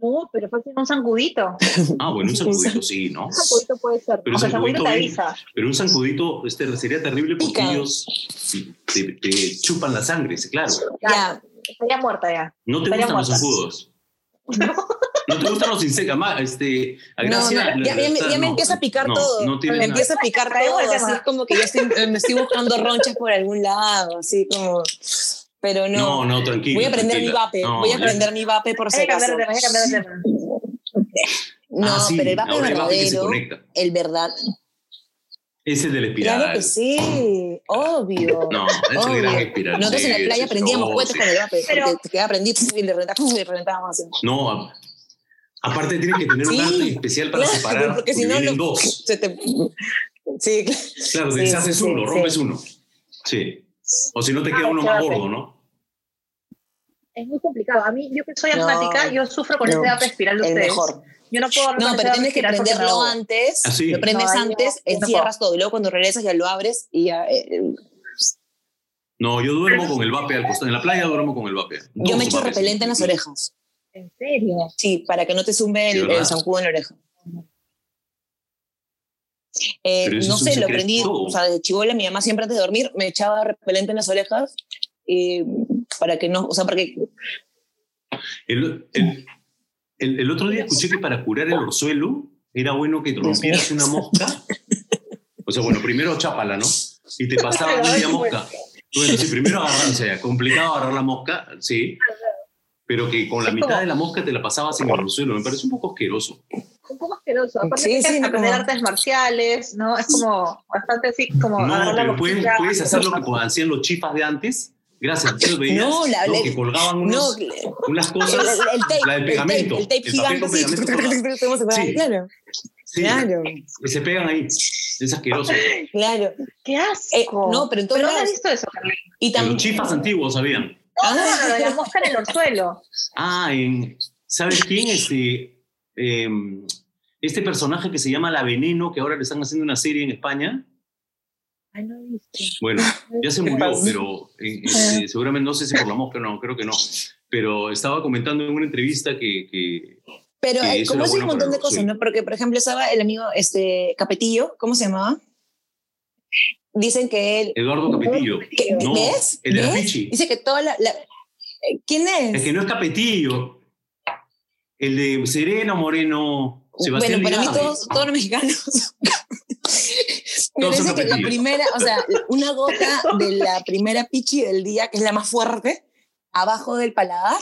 No, pero fácil un zancudito. Ah, bueno, un zancudito sí, ¿no? Un zancudito puede ser. Pero Aunque el zancudito zancudito te avisa. Pero un zancudito este, sería terrible porque Pica. ellos sí, te, te chupan la sangre, sí, claro. ya, Estaría muerta ya. ¿No te Estaría gustan los muerta. zancudos? ¿No te gustan los insectos? Este, a No, Gracia no, ya, ya me, gusta- ya me no, empieza a picar no, todo. No me nada. empieza a picar todo, el así como que yo estoy, me estoy buscando ronchas por algún lado, así como... Pero No, no, no, tranquilo. voy a prender mi vape, No, voy a ya- prender mi vape por si acaso. No, Ah, sí, pero el vape verdadero, conecta. el verdad, Ese de la espiral. claro que sí, obvio. No, es el gran espiral. Nosotros en la playa sí, prendíamos no, cohetes sí. con el vape, Pero- porque te quedaba prendido y le reventábamos y le reventábamos así. No, a- aparte tienes que tener un arte especial para Claro, separar, porque si no, vienen no- dos. se te... Sí, claro. Claro, Sí, deshaces sí, uno, sí, rompes sí. uno. Sí. O si no te Ah, queda uno qué más gordo, ¿no? Es muy complicado. A mí, yo que soy No, asmática, yo sufro con no, ese vape espiral de el ustedes. mejor. Yo no puedo No, pero tienes que prenderlo antes, Ah, sí. lo prendes No, antes, no encierras todo, y luego cuando regresas ya lo abres y ya... eh, eh, No, yo duermo con el vape al costado. En la playa duermo con el vape. yo me echo vapes. repelente en las orejas. ¿En serio? Sí, para que no te zumbe ¿De el, el zancudo en la oreja. Eh, no sé, lo aprendí, o sea, de chivola, mi mamá siempre antes de dormir me echaba repelente en las orejas para que no, o sea, para que... El, el- el- el otro día escuché que para curar el orzuelo era bueno que rompieras una mosca. O sea, bueno, primero chápala, ¿no? Y te pasaba media mosca. Bueno, sí, primero agarrar, o sea, complicado agarrar la mosca, sí. Pero que con la mitad de la mosca te la pasabas en el orzuelo. Me parece un poco asqueroso. Un poco asqueroso. Aparte Sí, sí, aprender como- artes marciales, ¿no? Es como bastante así, como No, pero puedes, puedes hacer lo que hacían los chifas de antes. Gracias, veías No, la- ¿no? que colgaban No, unos, unas cosas. el tape, la del el pegamento. tape, el tape El papel gigante, con sí. Claro, Sí, claro, que se pegan ahí. Es asqueroso. claro. ¡Qué asco! Eh, no, pero en todos ¿Pero lados. has visto eso, Carlín? Y En también... los chifas antiguos sabían. No, no, no, lo de la mosca en el orzuelo. Ah, en, ¿sabes quién? Este, em, este personaje que se llama La Veneno, que ahora le están haciendo una serie en España. Ay, no he visto. Bueno, ya se ¿Qué murió, pasa? pero eh, este, seguramente no sé si por la mosca, no, creo que no. Pero estaba comentando en una entrevista que, que Pero Sí, eh, eso como es un montón de cosas, sueño. ¿no? Porque, por ejemplo, estaba el amigo este, Capetillo, ¿cómo se llamaba? Dicen que él... Eduardo Capetillo. que- No, ¿Ves? el de la ¿Ves? Pichi. Dice que toda la... la- eh, ¿Quién es? Es que no es Capetillo. El de Sereno Moreno, Sebastián bueno, para mí todos, todos los mexicanos. Parece que la primera, o sea, una gota de la primera pichi del día, que es la más fuerte, abajo del paladar,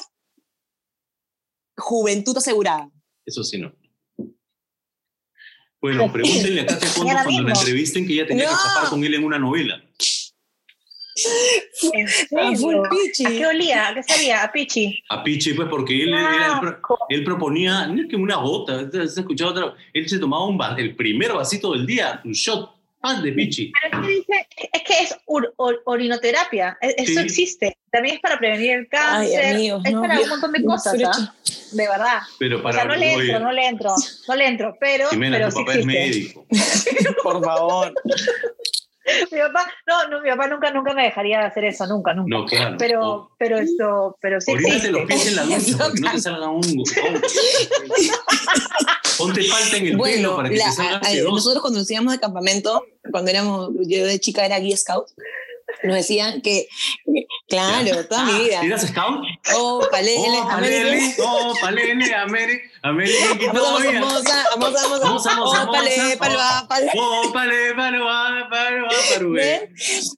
juventud asegurada. Eso sí, no. Bueno, pregúntenle a Katia Ahora cuando la entrevisten que ella tenía que escapar con él en una novela. ¿En Ah, full serio? pichi. ¿A qué olía? ¿A qué sabía? ¿A pichi? A Pichi, pues, porque él, él proponía, no es que una gota, ¿has escuchado otra? Él se tomaba un el primer vasito del día, un shot, pan de Pichi. Pero es que dice, es que es ur- or- orinoterapia, e- eso Sí. existe. También es para prevenir el cáncer, Ay, amigos, es no, para ya- un montón de no, cosas, ¿ah? de verdad. Pero O para sea, no le entro, no le entro, no le entro, pero, Jimena, pero tu sí papá es existe. médico. Por favor. Mi papá, no, no, mi papá nunca, nunca me dejaría hacer eso, nunca, nunca. No, claro. Pero, pero esto, pero sí Orínate existe. los pies en la ducha no te salga un hongo. Ponte falta en el pelo Bueno, para que la- te salga a- nosotros cuando nos íbamos de campamento, cuando éramos, yo de chica era guía scout, nos decían que, claro, toda mi vida. ¿Eras scout? Oh, palele, Oh, América. palele, oh, palele, América, América, todavía. vamos, vamos, vamos, Vamos, vamos, Oh, vamos. palva, palé. Oh, palé, palo, ah, palo, ah, palo, güey. ¿Ven?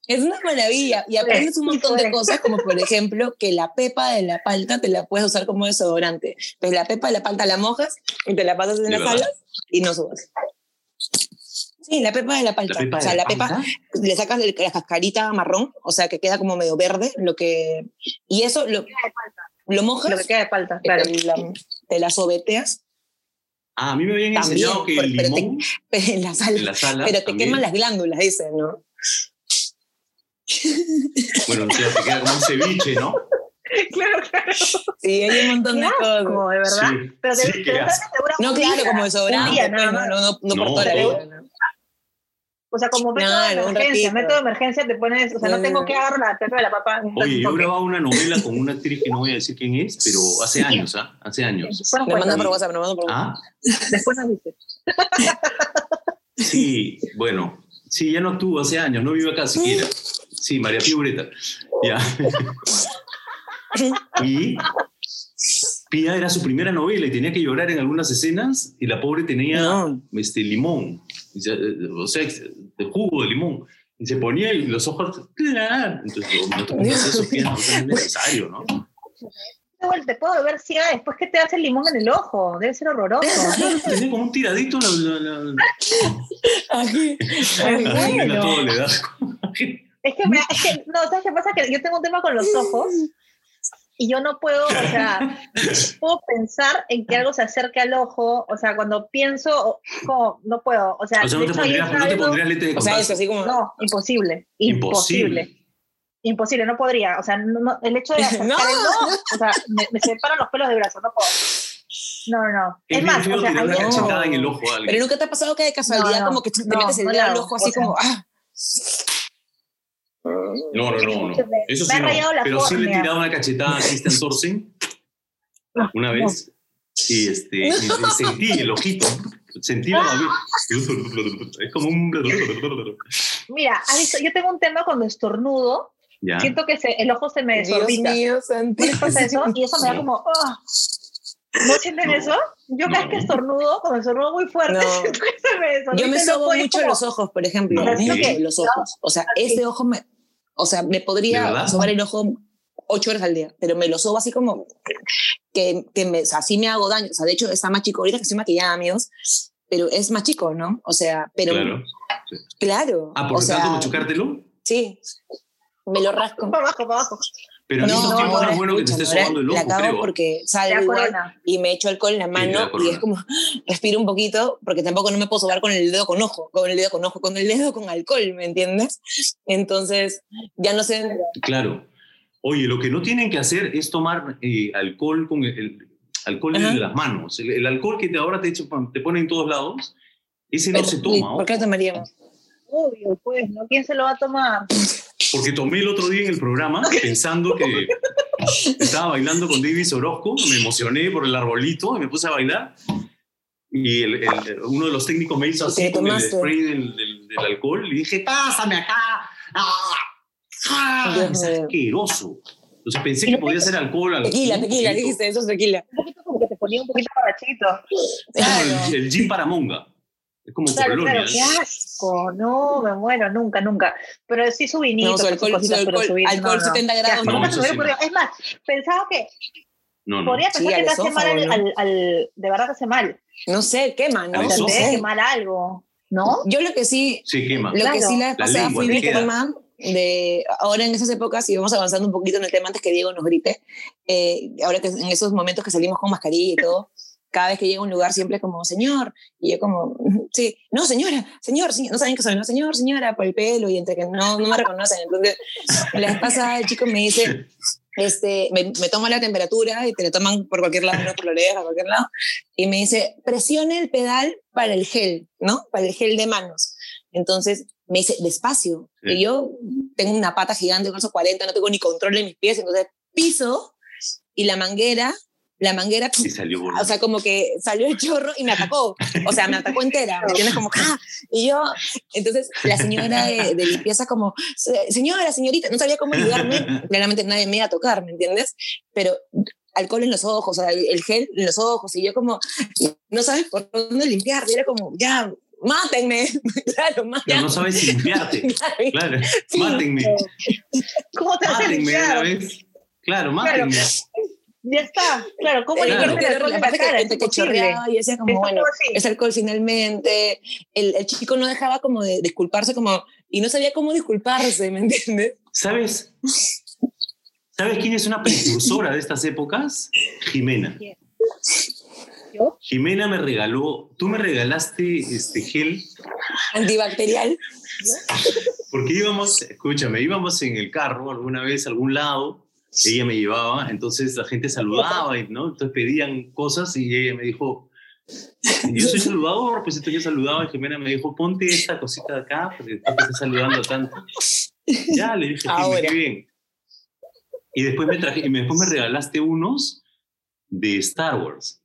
Es una maravilla y aprendes un montón de cosas, como por ejemplo que la pepa de la palta te la puedes usar como desodorante. Pues la pepa de la palta la mojas y te la pasas en ¿De las alas y no subas. Sí, la pepa de la palta. La pepa o sea, la la pepa palta? le sacas la cascarita marrón, o sea, que queda como medio verde, lo que y eso lo, lo mojas, Lo que queda de falta, claro. te, la, te la sobeteas Ah, a mí me habían También, enseñado que el pero te- limón en la sala, en la sala. pero te también, queman las glándulas, dicen, ¿no? Bueno, o sea, te queda como un ceviche, ¿no? claro, claro. Sí, hay un montón de cosas. asco, de verdad. Sí, Pero te, sí, te asegura No, claro, como desodorante, no, no, no, no No, por toda la vida. O sea, como método Claro, de emergencia, método de emergencia te pones, o sea, no tengo que agarrar la pepa de la papa. Oye, yo grababa una novela con una actriz que no voy a decir quién es, pero hace años, ¿ah? Hace años. Nos Me cuentas. por WhatsApp, me mandas por WhatsApp. Ah, Después nos dices. sí, bueno, sí, ya no actúo hace años, no vivo acá siquiera. Sí, María Pía Ureta. Ya. y Pía era su primera novela y tenía que llorar en algunas escenas y la pobre tenía No. este, limón, se- o sea, de jugo de limón. Y se ponía y los ojos... Entonces, no, eso, es necesario, ¿no? Te puedo ver ciega después que te hace el limón en el ojo. Debe ser horroroso. Tenía como un tiradito la, la, la- Aquí. Imagina, Bueno. todo le da. Es que, me- es que, no, ¿sabes qué pasa? Que yo tengo un tema con los ojos y yo no puedo, o sea, puedo pensar en que algo se acerque al ojo, o sea, cuando pienso, como, no puedo, o sea, O sea, de no te pondrías, no te algo- pondrías lente de O sea, contacto. eso así como. no, imposible, Imposible. imposible. Imposible, no podría, o sea, no, no, el hecho de acercar No. el ojo, o sea, me, me separan los pelos del brazo, no puedo. No, no, no. Es Es, más, o sea, una cachetada en el ojo a alguien. Pero nunca te ha pasado que de casualidad No, no, como que te no, metes el dedo al ojo así o sea. como. Ah. No, no, no, no. Me- Eso sí ha no. rayado la Pero sí le tirado una cachetada a Christian Thorsen una vez. Y, este, y, y sentí el ojito. Sentí la Es como un... Mira, yo tengo un tema cuando estornudo, Ya. siento que se- el ojo se me Dios desorbita. mío, ¿No santísimo. les pasa eso? Y eso me da como, "Ah". ¿No sienten No. eso? Yo cada vez que estornudo, cuando estornudo muy fuerte, No. siento que se me desorbita Yo me sobo mucho como- los ojos, por ejemplo. Mucho ¿sí? los ojos. O sea, ese ojo me. O sea, me ¿De podría sobar el ojo ocho horas al día, pero me lo sobo así como que, que me, o sea, sí me hago daño. O sea, de hecho, está más chico ahorita que estoy maquillada, amigos, pero es más chico, ¿no? O sea, pero. Claro. Claro. Ah, por o sea, tanto, machucártelo. Sí. Me lo rasco. Para abajo, para abajo. Pero en No, estos tiempos no es bueno que te estés sobando el La ojo, cago creo. porque salgo igual y me echo alcohol en la mano la y es como respiro un poquito porque tampoco no me puedo sobar con el dedo con ojo, con el dedo con ojo, con el dedo con alcohol, ¿me entiendes? Entonces, ya no sé. Claro. Oye, lo que no tienen que hacer es tomar eh, alcohol con el, el- alcohol Ajá. de las manos. El, el alcohol que te, ahora te, echo- te ponen en todos lados, ese no pero- se toma. ¿Por qué lo tomaríamos? Obvio, pues, ¿no? ¿Quién se lo va a tomar? Porque tomé el otro día en el programa pensando que estaba bailando con Davis Orozco, me emocioné por el arbolito y me puse a bailar. Y el- el- uno de los técnicos me hizo ¿Y así con el spray del, del- del alcohol y dije, pásame acá. ¡Ah! ¡Ah! Es asqueroso. Entonces pensé que podía ser alcohol. al- Tequila, tequila, dijiste, eso es tequila. Un poquito como que te ponía un poquito parachito. Es como Claro. el, el gin para monga. Es como Claro, colonia. claro, qué asco, no, me muero, nunca, nunca. Pero sí su vinito, No, su alcohol, su cositas, pero alcohol, su vino, alcohol no, no. 70 Qué grados. No, me sí. Es más, pensaba que, No, no. podría Sí, pensar al que te hace mal, al, ¿no? al, al- de verdad te hace mal, No sé, quema, ¿no? No te debe quemar algo, ¿no? Yo lo que sí, Sí, quema. Lo que Claro. sí la vez pasada fui víctima de, ahora en esas épocas, y vamos avanzando un poquito en el tema antes que Diego nos grite, eh, ahora que en esos momentos que salimos con mascarilla y todo, cada vez que llega a un lugar siempre como, señor, y yo como, sí, no, señora, señor, señor, no saben que soy, no, señor, señora, por el pelo, y entre que no, no me reconocen, entonces la vez pasada el chico me dice, este, me, me toma la temperatura y te la toman por cualquier lado, no por la oreja, cualquier lado, y me dice, presione el pedal para el gel, ¿no? Para el gel de manos. Entonces me dice, despacio. Sí. Y yo tengo una pata gigante, con esos 40, no tengo ni control de mis pies, entonces piso y la manguera, la manguera, Y salió o sea, como que salió el chorro y me atacó. O sea, me atacó entera, ¿me entiendes? Como, ¡ah! Y yo, entonces la señora de, de limpieza como, "Se- señora, señorita, no sabía cómo ayudarme. Claramente nadie me iba a tocar, ¿me entiendes? Pero alcohol en los ojos, o sea, el, el gel en los ojos, y yo como, no sabes por dónde limpiar. Y era como, ya, mátenme. claro, Pero mátenme. no sabes limpiarte. Claro, Sí. mátenme. ¿Cómo te Mátenme una vez. Claro, mátenme. Ya está, claro, ¿cómo Claro, limpiarte el claro, alcohol la de la parte que, cara? Que chorreaba y decía como, Es bueno, imposible. es alcohol finalmente. El, el chico no dejaba como de disculparse como, y no sabía cómo disculparse, ¿me entiendes? ¿Sabes? ¿Sabes quién es una precursora de estas épocas? Jimena. ¿Yo? Jimena me regaló, tú me regalaste este gel Antibacterial. porque íbamos, escúchame, íbamos en el carro alguna vez a algún lado, ella me llevaba, entonces la gente saludaba, y, ¿no? Entonces pedían cosas y ella me dijo, yo soy saludador, pues entonces yo saludaba y Jimena me dijo, ponte esta cosita de acá, porque te estás saludando tanto. Ya, le dije, Ahora. qué bien. Y después me, traje, y después me regalaste unos de Star Wars.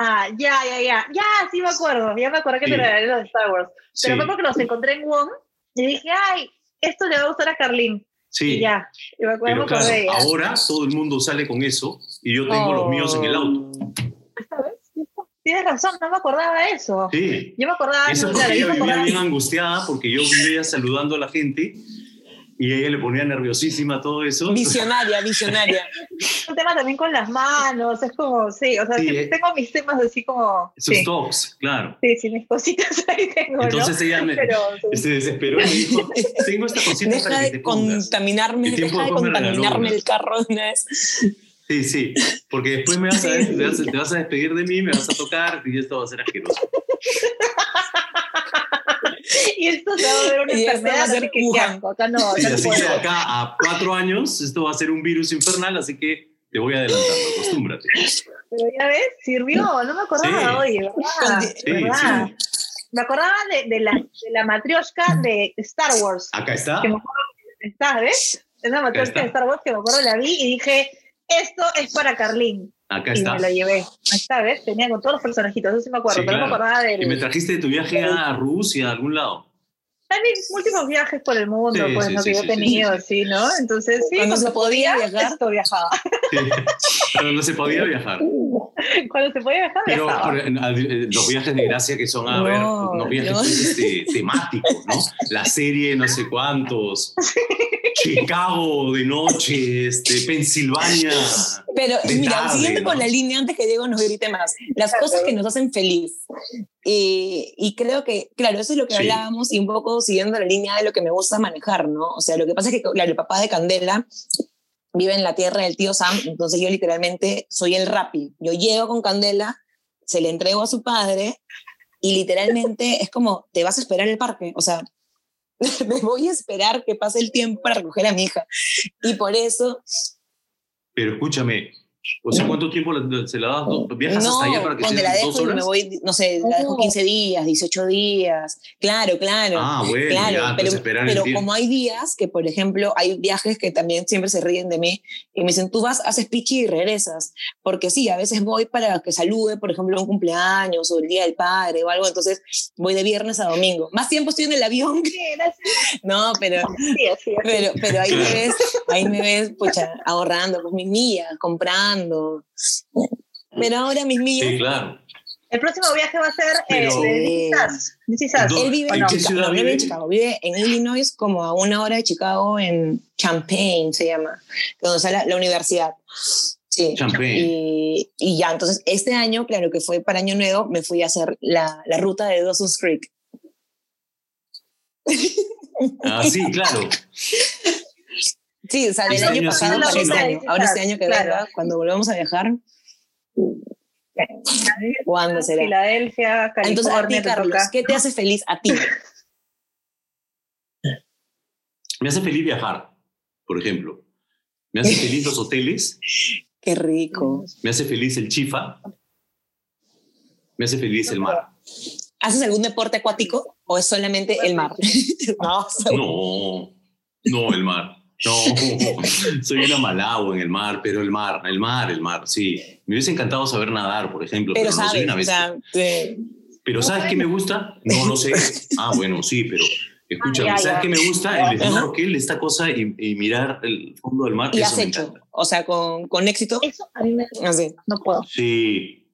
Ah, ya, ya, ya. Ya, sí me acuerdo. Ya me acuerdo que Sí. te regalé los de Star Wars. Pero Sí, fue porque los encontré en Wong y dije, ay, esto le va a gustar a Carlín. Sí. Y ya. Y me acuerdo, Pero claro, ahora todo el mundo sale con eso y yo tengo los míos en el auto. ¿Esta vez? Tienes razón, no me acordaba de eso. Sí. Yo me acordaba, Eso no, porque claro, yo vivía bien angustiada porque yo vivía saludando a la gente y ella le ponía nerviosísima todo eso. Visionaria, visionaria. un tema también con las manos, es como, sí, o sea, Sí, eh. tengo mis temas así como, Sus sí, talks, claro. sí, sí, mis cositas ahí tengo, Entonces ¿no? ella me, Pero, sí. se desesperó y me dijo, tengo esta cosita Deja para que de te pongas. contaminarme, deja de contaminarme el carro una vez. Sí, sí, porque después me vas a, te, vas a, te vas a despedir de mí, me vas a tocar y esto va a ser asqueroso. Y esto se va a ver una enfermedad, así que asco, acá no, Sí, acá no así que puedo. acá a cuatro años esto va a ser un virus infernal, así que te voy adelantando, acostúmbrate. Pero ya ves, sirvió, no me acordaba Sí. hoy, ¿verdad? Sí, ¿verdad? sí. Me acordaba de, de la, de la matrioshka de Star Wars. Acá está. que me acuerdo que está, ¿ves? Es una matrioshka de Star Wars que me acuerdo la vi y dije, esto es para Carlín. Acá y está. me lo llevé. Ahí está, ¿ves? Tenía con todos los personajitos, eso sí me acuerdo, Sí, pero no me acordaba Y me del... trajiste de tu viaje a Rusia, a algún lado. Hay mis múltiples viajes por el mundo, Sí, pues, sí, lo sí, que yo sí, he tenido, sí, así, ¿no? Entonces, sí, Cuando se podía viajar. Esto viajaba. Sí. Pero no se podía viajar. Cuando se podía viajar, Pero viajaba. eh, los viajes de gracia que son, a No, ver, unos viajes no. este, temáticos, ¿no? La serie no sé cuántos, Chicago de noche, este, Pensilvania. Pero mira, tarde, siguiendo ¿no? con la línea antes que Diego nos grite más, las cosas que nos hacen feliz. Y, y creo que, claro, eso es lo que Sí. hablábamos y un poco siguiendo la línea de lo que me gusta manejar, ¿no? O sea, lo que pasa es que, claro, el papá de Candela vive en la tierra del tío Sam, entonces yo literalmente soy el rapi. Yo llego con Candela, se le entrego a su padre y literalmente es como, te vas a esperar en el parque, o sea, me voy a esperar que pase el tiempo para recoger a mi hija. Y por eso Pero escúchame, o sea, ¿cuánto tiempo le- se la das? ¿No? ¿Viajas no, hasta allá para que donde sean la dos dejo y horas? me voy, no sé, la dejo No. 15 días, 18 días. Claro, claro. Ah, bueno, claro, ya, pero, pero como hay días que, por ejemplo, hay viajes que también siempre se ríen de mí y me dicen, tú vas, haces pichi y regresas. Porque sí, a veces voy para que salude, por ejemplo, un cumpleaños o el Día del Padre o algo, entonces voy de viernes a domingo. Más tiempo estoy en el avión, Sí, gracias. no, pero, Sí, así. pero, pero ahí me ves, ahí me ves, pucha, ahorrando, pues mis millas, comprando. Pero ahora mis millas... Sí, claro. El próximo viaje va a ser Pero- eh, de This Is Us. This Is Us. ¿Dó- Él vive ¿En en, qué Chicago, ciudad no, vive en Chicago, vive en Illinois, como a una hora de Chicago, en Champaign se llama, donde está la, la universidad. Sí. Y, y ya, entonces este año, claro que fue para Año Nuevo, me fui a hacer la, la ruta de Dawson's Creek. Ah, sí, claro. Sí, o sea, del Este año año pasado sí, para sí, este ¿no? año. Ahora este año que Claro. venga, cuando volvamos a viajar, ¿cuándo será? Filadelfia, Entonces, a ti, California, Carlos. ¿qué te hace feliz a ti? Me hace feliz viajar, por ejemplo. Me hace feliz los hoteles, Qué rico. me hace feliz el chifa, me hace feliz el mar. ¿Haces algún deporte acuático o es solamente el mar? no, No, no, el mar. No, soy una malagua en el mar, pero el mar, el mar, el mar, sí. Me hubiese encantado saber nadar, por ejemplo, pero, pero no soy sabes, una o bestia. sea, te- Pero ¿sabes qué me gusta? No, no sé. Ah, bueno, sí, pero escúchame, ¿sabes qué me gusta? El snorkel, esta cosa, y, y mirar el fondo del mar. y eso has me hecho, encanta. o sea, con, con éxito. Eso a mí me... Así. No puedo. Sí,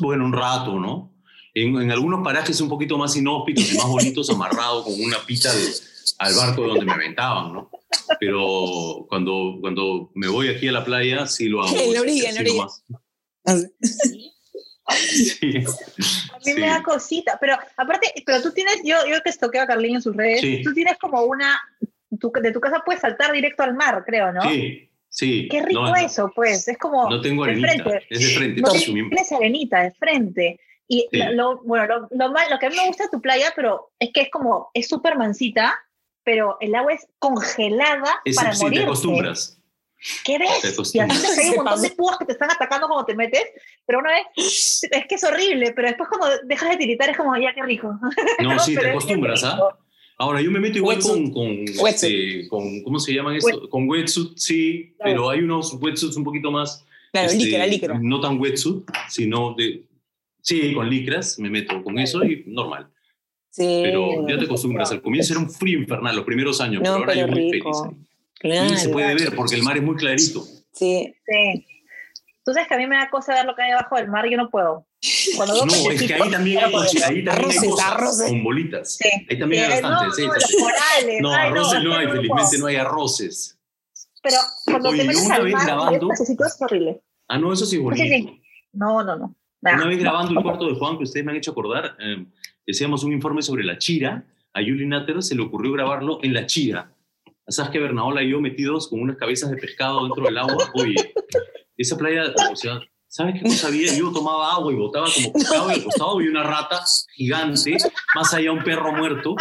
bueno, un rato, ¿no? En, en algunos parajes un poquito más inhóspitos y más bonitos, amarrado con una pita al, al barco donde me aventaban, ¿no? Pero cuando, cuando me voy aquí a la playa, sí lo hago. En la orilla, en la orilla. Sí. A mí Sí. me da cosita, pero aparte, pero tú tienes, yo, yo que estoqueo a Carlín en sus redes, Sí. tú tienes como una, tu- de tu casa puedes saltar directo al mar, creo, ¿no? Sí, sí. Qué rico No, eso, pues, es como No tengo de arenita, frente. es de frente. No tienes arenita de frente. Y Sí. lo, lo- bueno, lo, lo, mal- lo que a mí me gusta de tu playa, pero es que es como, es súper mansita, pero el agua es congelada Es, para sí, morir. te acostumbras. ¿Qué Te ves? Y a acostumbras. veces hay un montón de púas que te están atacando cuando te metes, pero una vez, es que es horrible, pero después cuando dejas de tiritar es como, ya qué rico. No, sí, te acostumbras, ¿ah? Ahora, yo me meto igual Wetsuit. con, con, Wetsuit. este, con, ¿cómo se llaman esto? Con wetsuit, sí, Claro. pero hay unos wetsuits un poquito más... Claro, este, líquera, líquera. No tan wetsuit, sino de... Sí, con licras me meto con eso y normal. Sí. Pero ya te acostumbras. Al comienzo era un frío infernal, los primeros años, No, pero ahora pero yo muy feliz. ahí. Claro. Y se puede ver porque el mar es muy clarito. Sí. Sí. Tú sabes que a mí me da cosa ver lo que hay abajo del mar, yo no puedo. Cuando No, es que ahí también hay, ahí también hay Arroces, cosas arroces. con bolitas. Sí. Ahí también hay Eh, bastantes. sí, no, no, sí. corales. No, ay, arroces es no hay, felizmente no hay arroces. Pero cuando Oye, te metes al mar, pececitos, es horrible. Ah, no, eso sí es bonito. sí. No, no, no. Nah, Una vez no, grabando el no. cuarto de Juan, que ustedes me han hecho acordar, eh, decíamos un informe sobre la chira. A Yuli Natter se le ocurrió grabarlo en la chira. ¿Sabes que Bernaola y yo metidos con unas cabezas de pescado dentro del agua? Oye, esa playa, o sea, ¿sabes qué cosa había? Yo tomaba agua y botaba como pescado y al costado había una rata gigante, más allá un perro muerto,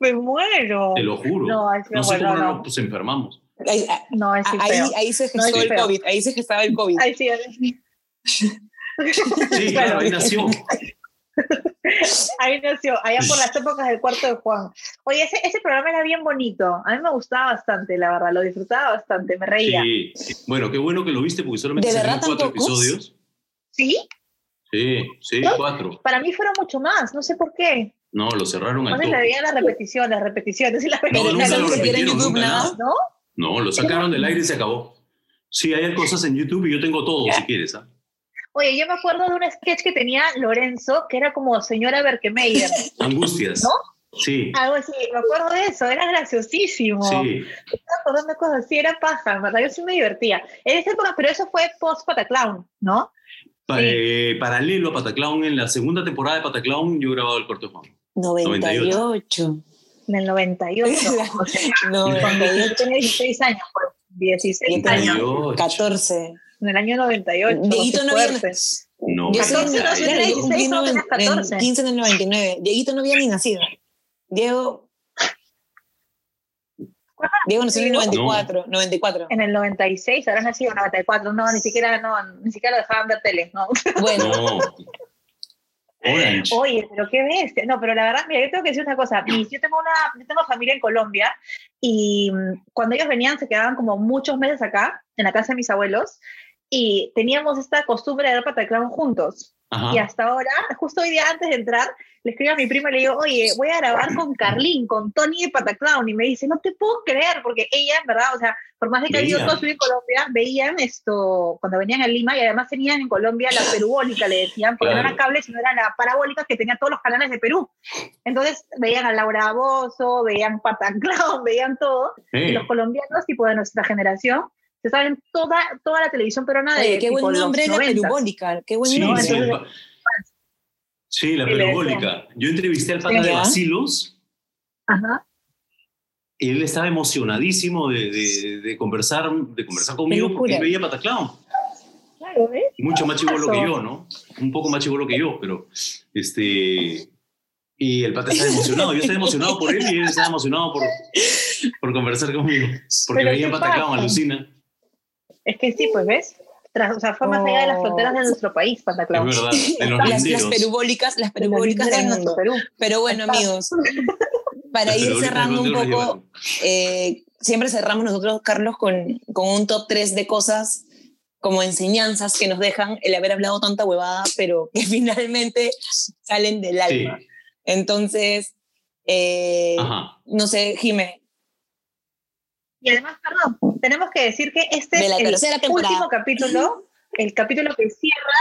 Me muero. te lo juro. No, No sé cómo no no. nos pues, enfermamos. Ahí, No, es sí ahí, feo. ahí se No, gestó es el feo. COVID, ahí se gestaba el COVID. Ay, sí, ahí- Sí, claro, ahí nació. ahí nació, allá por las épocas del cuarto de Juan. Oye, ese, ese programa era bien bonito. A mí me gustaba bastante, la verdad. Lo disfrutaba bastante, me reía. Sí. Bueno, qué bueno que lo viste porque solamente ¿De salieron cuatro pocos? episodios. ¿Sí? Sí, sí, ¿No? cuatro. Para mí fueron mucho más. No sé por qué. No, lo cerraron al toque. veía las repeticiones, las repeticiones y las No, Pero nunca no lo se viera en repitieron, YouTube nunca nada. nada. ¿No? No, lo sacaron del aire y se acabó. Sí, hay cosas en YouTube y yo tengo todo, si quieres. ¿ah? Oye, yo me acuerdo de un sketch que tenía Lorenzo, que era como señora Berkemeyer. Angustias. ¿No? Sí, Algo así, me acuerdo de eso, era graciosísimo. sí. Estaba acordando de cosas así, era paja, verdad, yo sí me divertía. En esa época, pero eso fue post Pataclown, ¿no? Pa- Sí. eh, paralelo a Pataclown, en la segunda temporada de Pataclown, yo he grabado el corto de Juan. 98. En el 98. o sea, cuando yo 98. tenía 16 años, pues, 16 Yo tenía años. 98. 14. En el año 98. Dieguito no había-. No, Yo soy 14, no, yo yo cumplí 16, no, noven- tenías 14. en 15 en el 99. Dieguito no había ni nacido. Diego. Diego nació en el Diego? 94. 94. En el 96, habrás nacido en el 94. No, ni siquiera, no, ni siquiera lo dejaban ver tele, ¿no? Bueno, no. Orange. Oye, pero qué bestia. No, pero la verdad, mira, yo tengo que decir una cosa. Yo, tengo una, yo tengo familia en Colombia y mm, cuando ellos venían se quedaban como muchos meses acá, en la casa de mis abuelos, y teníamos esta costumbre de ver Pataclown juntos. Ajá. Y hasta ahora, justo hoy día antes de entrar, le escribo a mi prima y le digo, oye, voy a grabar con Carlín, con Tony de Pataclown. Y me dice, no te puedo creer, porque ella, verdad, o sea, por más de que ha vivido Veía. todo en Colombia, veían esto cuando venían a Lima y además tenían en Colombia la perubólica, le decían, porque no Claro. era cable, sino era la parabólica que tenía todos los canales de Perú. Entonces veían a Laura Bozo, veían Pataclown, veían todo. Y Eh, los colombianos, tipo de nuestra generación, se saben toda, toda la televisión peruana de oye, qué tipo, buen nombre la 90s. perubólica. Qué buen sí, nombre. sí, entonces- pa- sí, la Sí, perubólica. Yo entrevisté al pata Sí. de. Basilos Ajá. y él estaba emocionadísimo de, de- de conversar, de conversar conmigo porque locura. él veía Pataclown. Claro, ¿ves? mucho más chivolo que yo, ¿no? Un poco más chivolo que yo, pero este y el pata estaba emocionado, yo estaba emocionado por él y él estaba emocionado por, por conversar conmigo, porque veía ¿qué Pataclown, alucina, Es que sí, pues, ¿ves? Tras- o sea, fue más allá de las Oh. fronteras de nuestro país, es Pataclown. verdad, de los Las, las perubólicas, las perubólicas de nuestro mundo. Perú. Pero bueno, Está. amigos, para ir cerrando un poco, eh, siempre cerramos nosotros, Carlos, con, con un top 3 de cosas como enseñanzas que nos dejan el haber hablado tanta huevada, pero que finalmente salen del Sí, alma. Entonces, eh, no sé, Jime, Y además, perdón, tenemos que decir que este De es el temporada. último capítulo, el capítulo que cierra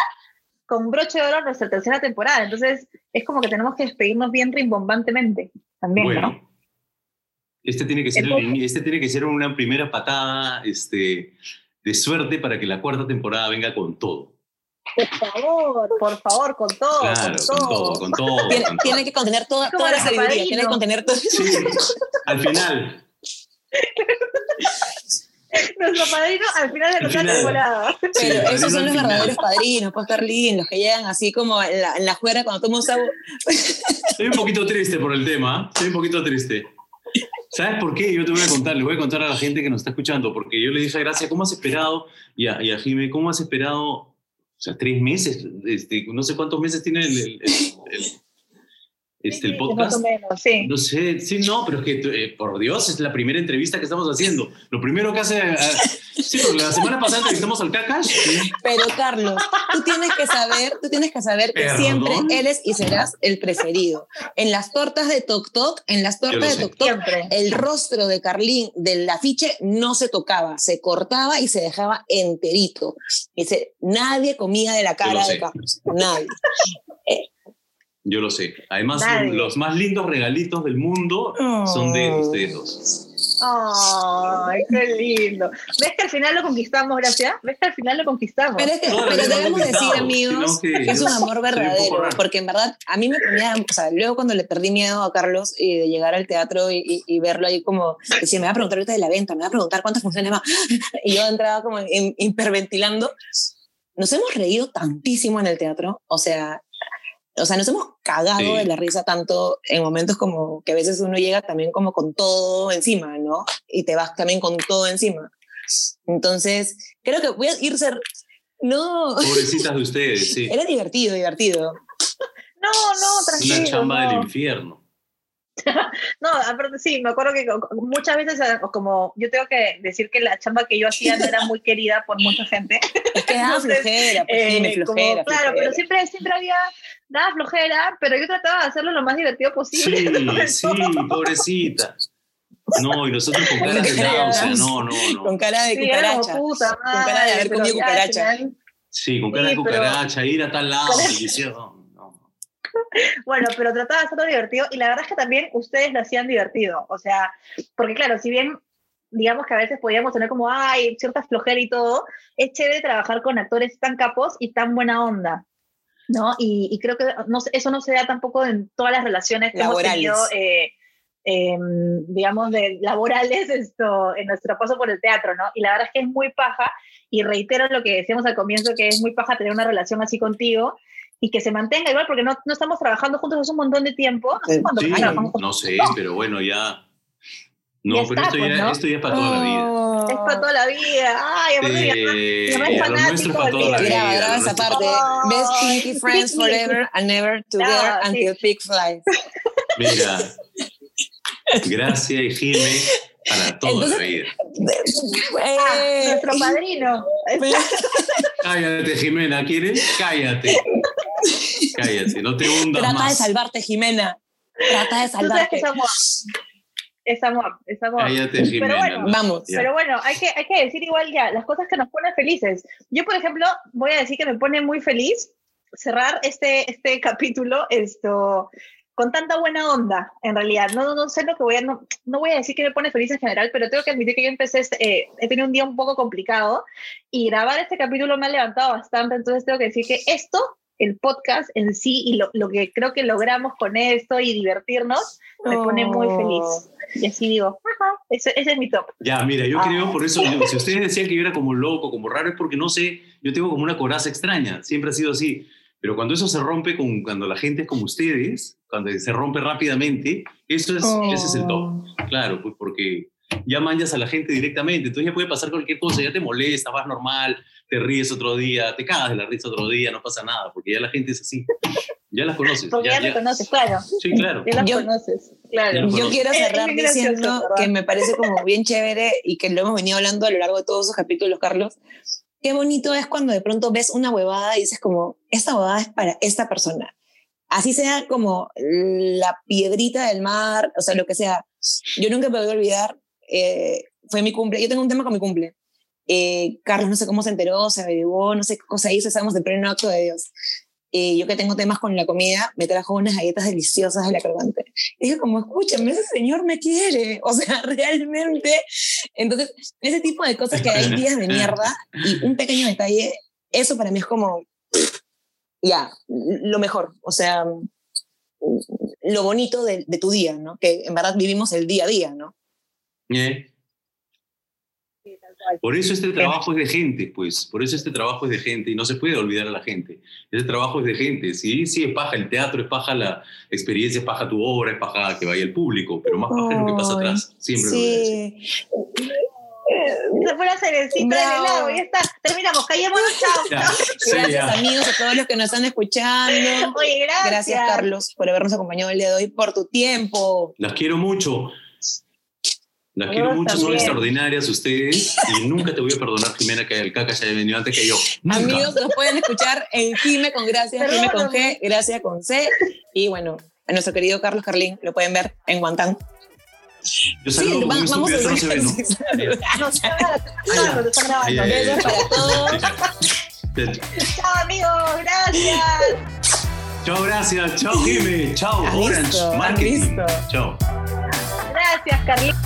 con broche de oro nuestra tercera temporada. Entonces, es como que tenemos que despedirnos bien rimbombantemente también, ¿no? bueno. Este tiene, que ser Entonces- este tiene que ser una primera patada este, de suerte para que la cuarta temporada venga con todo. Por favor, por favor, con todo, Claro, con con todo. todo, con todo. tiene, con todo. tiene que contener toda, toda la sabiduría, tiene que contener todo. Sí, al final. Nuestro padrino al final de nuestra final. temporada. Pero Sí, esos son los final. verdaderos padrinos, pues Carlín, los que llegan así como en la, en la juera cuando tomamos agua. Estoy un poquito triste por el tema, estoy un poquito triste. ¿Sabes por qué? Yo te voy a contar, le voy a contar a la gente que nos está escuchando, porque yo le dije a Gracia, ¿cómo has esperado? Y a, y a Jimé, ¿cómo has esperado? O sea, tres meses, este, no sé cuántos meses tiene el, el- el- el- este, el Sí, podcast. Más o menos, sí. No sé, sí, no, pero es que, eh, por Dios, es la primera entrevista que estamos haciendo. Lo primero que hace... eh, sí, porque la semana pasada entrevistamos al Kakash. Pero Carlos, tú tienes que saber, tú tienes que saber que ¿Perdón? siempre eres y serás el preferido. En las tortas de Tok Tok, en las tortas de Tok Tok, Siempre. el rostro de Carlín del afiche no se tocaba, se cortaba y se dejaba enterito. Dice, nadie comía de la cara de. Carlos, nadie. Yo lo sé. Además, los más lindos regalitos del mundo son de ustedes dos. Ay, qué lindo. ¿Ves que al final lo conquistamos, gracias? ¿Ves que al final lo conquistamos? Pero, es que, la pero debemos decir, amigos, que que es un amor verdadero, porque en verdad a mí me ponía, o sea, luego cuando le perdí miedo a Carlos y de llegar al teatro y, y- y verlo ahí como, decía, me va a preguntar ahorita de la venta, me va a preguntar cuántas funciones va, y yo entraba como in- hiperventilando. Nos hemos reído tantísimo en el teatro, o sea, o sea, nos hemos cagado Sí. de la risa tanto en momentos como que a veces uno llega también como con todo encima, ¿no? Y te vas también con todo encima. Entonces, creo que voy a ir ser... No, Pobrecitas de ustedes, sí. era divertido, divertido. No, no, tranquilo. Una chamba no. del infierno. No, aparte sí, me acuerdo que muchas veces, eh, como yo tengo que decir que la chamba que yo hacía no era muy querida por mucha gente. Es que daba Entonces, flojera, pues, sí, Eh, me como- flojera. claro, flojera. pero siempre, siempre había nada flojera, pero yo trataba de hacerlo lo más divertido posible. Sí, sí, pobrecita. No, y nosotros con Con cara de náusea, náusea. no, no, Con no. cara de Sí, cucaracha. puta cara de haber comido cucaracha. final- Sí, con cara de Sí, cucaracha, ir a tal lado, no, no. Bueno, pero trataba de hacerlo divertido y la verdad es que también ustedes lo hacían divertido. O sea, porque claro, si bien digamos que a veces podíamos tener como, ay, cierta flojera y todo, es chévere trabajar con actores tan capos y tan buena onda. ¿No? Y, y creo que no, eso no se da tampoco en todas las relaciones que Laborales. hemos tenido, eh, em, digamos, de laborales esto, en nuestro paso por el teatro, ¿no? Y la verdad es que es muy paja, y reitero lo que decíamos al comienzo, que es muy paja tener una relación así contigo, y que se mantenga igual, porque no, no estamos trabajando juntos hace un montón de tiempo. No sé Sí, cuánto Sí, trabajamos juntos. no sé, pero bueno, ya. No, Ya pero esto, pues, ya, ¿no? esto ya es para toda la vida. Oh. Es para toda la vida. Ay, aparte mi mamá- Eh, mi mamá es fanático para toda la vida. Graba, esa parte. Oh, Best Pinky Friends forever and never together Claro, sí. until pig flies. Mira, gracias y Jime para toda Entonces- la vida. Ah, Eh, nuestro padrino. Cállate, Jimena, ¿quieres? Cállate. Cállate, no te hundas Trata de salvarte, Jimena. Trata de Tú sabes que salvarte. Es amor. Es amor. Cállate, Jimena. bueno, no. Vamos. Ya. Pero bueno, hay que, hay que decir igual ya las cosas que nos ponen felices. Yo, por ejemplo, voy a decir que me pone muy feliz cerrar este, este capítulo esto, con tanta buena onda, en realidad. No, no sé lo que voy a... No, no voy a decir que me pone feliz en general, pero tengo que admitir que yo empecé... este, eh, he tenido un día un poco complicado y grabar este capítulo me ha levantado bastante, entonces tengo que decir que esto, el podcast en sí y lo, lo que creo que logramos con esto y divertirnos, me pone muy Oh. feliz. Y así digo, ajá, ese, ese es mi top. Ya, mira, yo Ah. creo, por eso, si ustedes decían que yo era como loco, como raro, es porque no sé, yo tengo como una coraza extraña, siempre ha sido así. Pero cuando eso se rompe, con, cuando la gente es como ustedes, cuando se rompe rápidamente, eso es, ese es el top. Claro, pues porque ya manchas a la gente directamente, entonces ya puede pasar cualquier cosa, ya te molesta, vas normal, te ríes otro día, te cagas de la risa otro día, no pasa nada, porque ya la gente es así. Ya las conoces. Porque ya, ya, ya- conoces, claro. Sí, claro. Ya las Yo- conoces, claro. Yo- Yo quiero cerrar gracioso, diciendo ¿verdad? que me parece como bien chévere y que lo hemos venido hablando a lo largo de todos esos capítulos, Carlos. Qué bonito es cuando de pronto ves una huevada y dices como, esta huevada es para esta persona. Así sea como la piedrita del mar, o sea, lo que sea. Yo nunca me voy a olvidar, eh, fue mi cumple, yo tengo un tema con mi cumple. Eh, Carlos no sé cómo se enteró, se averiguó, no sé qué cosa hizo, estábamos en pleno acto de Dios. Eh, yo que tengo temas con la comida, me trajo unas galletas deliciosas de la crocante. Y dije como, escúchame, ese señor me quiere. O sea, realmente. Entonces, ese tipo de cosas que hay días de mierda y un pequeño detalle, eso para mí es como, ya, lo mejor. O sea, lo bonito de, de tu día, ¿no? Que en verdad vivimos el día a día, ¿no? ¿Eh? Sí, tal cual. Por eso este trabajo es de gente, pues. Por eso este trabajo es de gente y no se puede olvidar a la gente. Este trabajo es de gente. Sí, sí, es paja el teatro, es paja la experiencia, es paja tu obra, es paja que vaya el público, pero más paja es lo que pasa atrás. Siempre lo voy a decir. Sí. Se fue la cerecita del helado, ya está. Terminamos, callémonos, chao. Ya, sí, Gracias ya. amigos a todos los que nos están escuchando. Oye, gracias. Gracias Carlos por habernos acompañado el día de hoy, por tu tiempo. Las quiero mucho. Las Yo quiero mucho, son también. extraordinarias ustedes y nunca te voy a perdonar, Jimena, que el caca se haya venido antes que yo. Nunca. Amigos, nos pueden escuchar en Jime con Gracias, Jime con G. Gracias con C. Y bueno, a nuestro querido Carlos Carlín lo pueden ver en Guantán. Yo saludo porque va- vamos a no se ve, ¿no? sí, saludos. No, está grabando, está. Besos para todos. Chao, amigos, gracias. Chao, gracias. Chao, Jimé. Chao, ¿Has Orange visto? ¿Has Marketing. Chao. Gracias, Carlitos.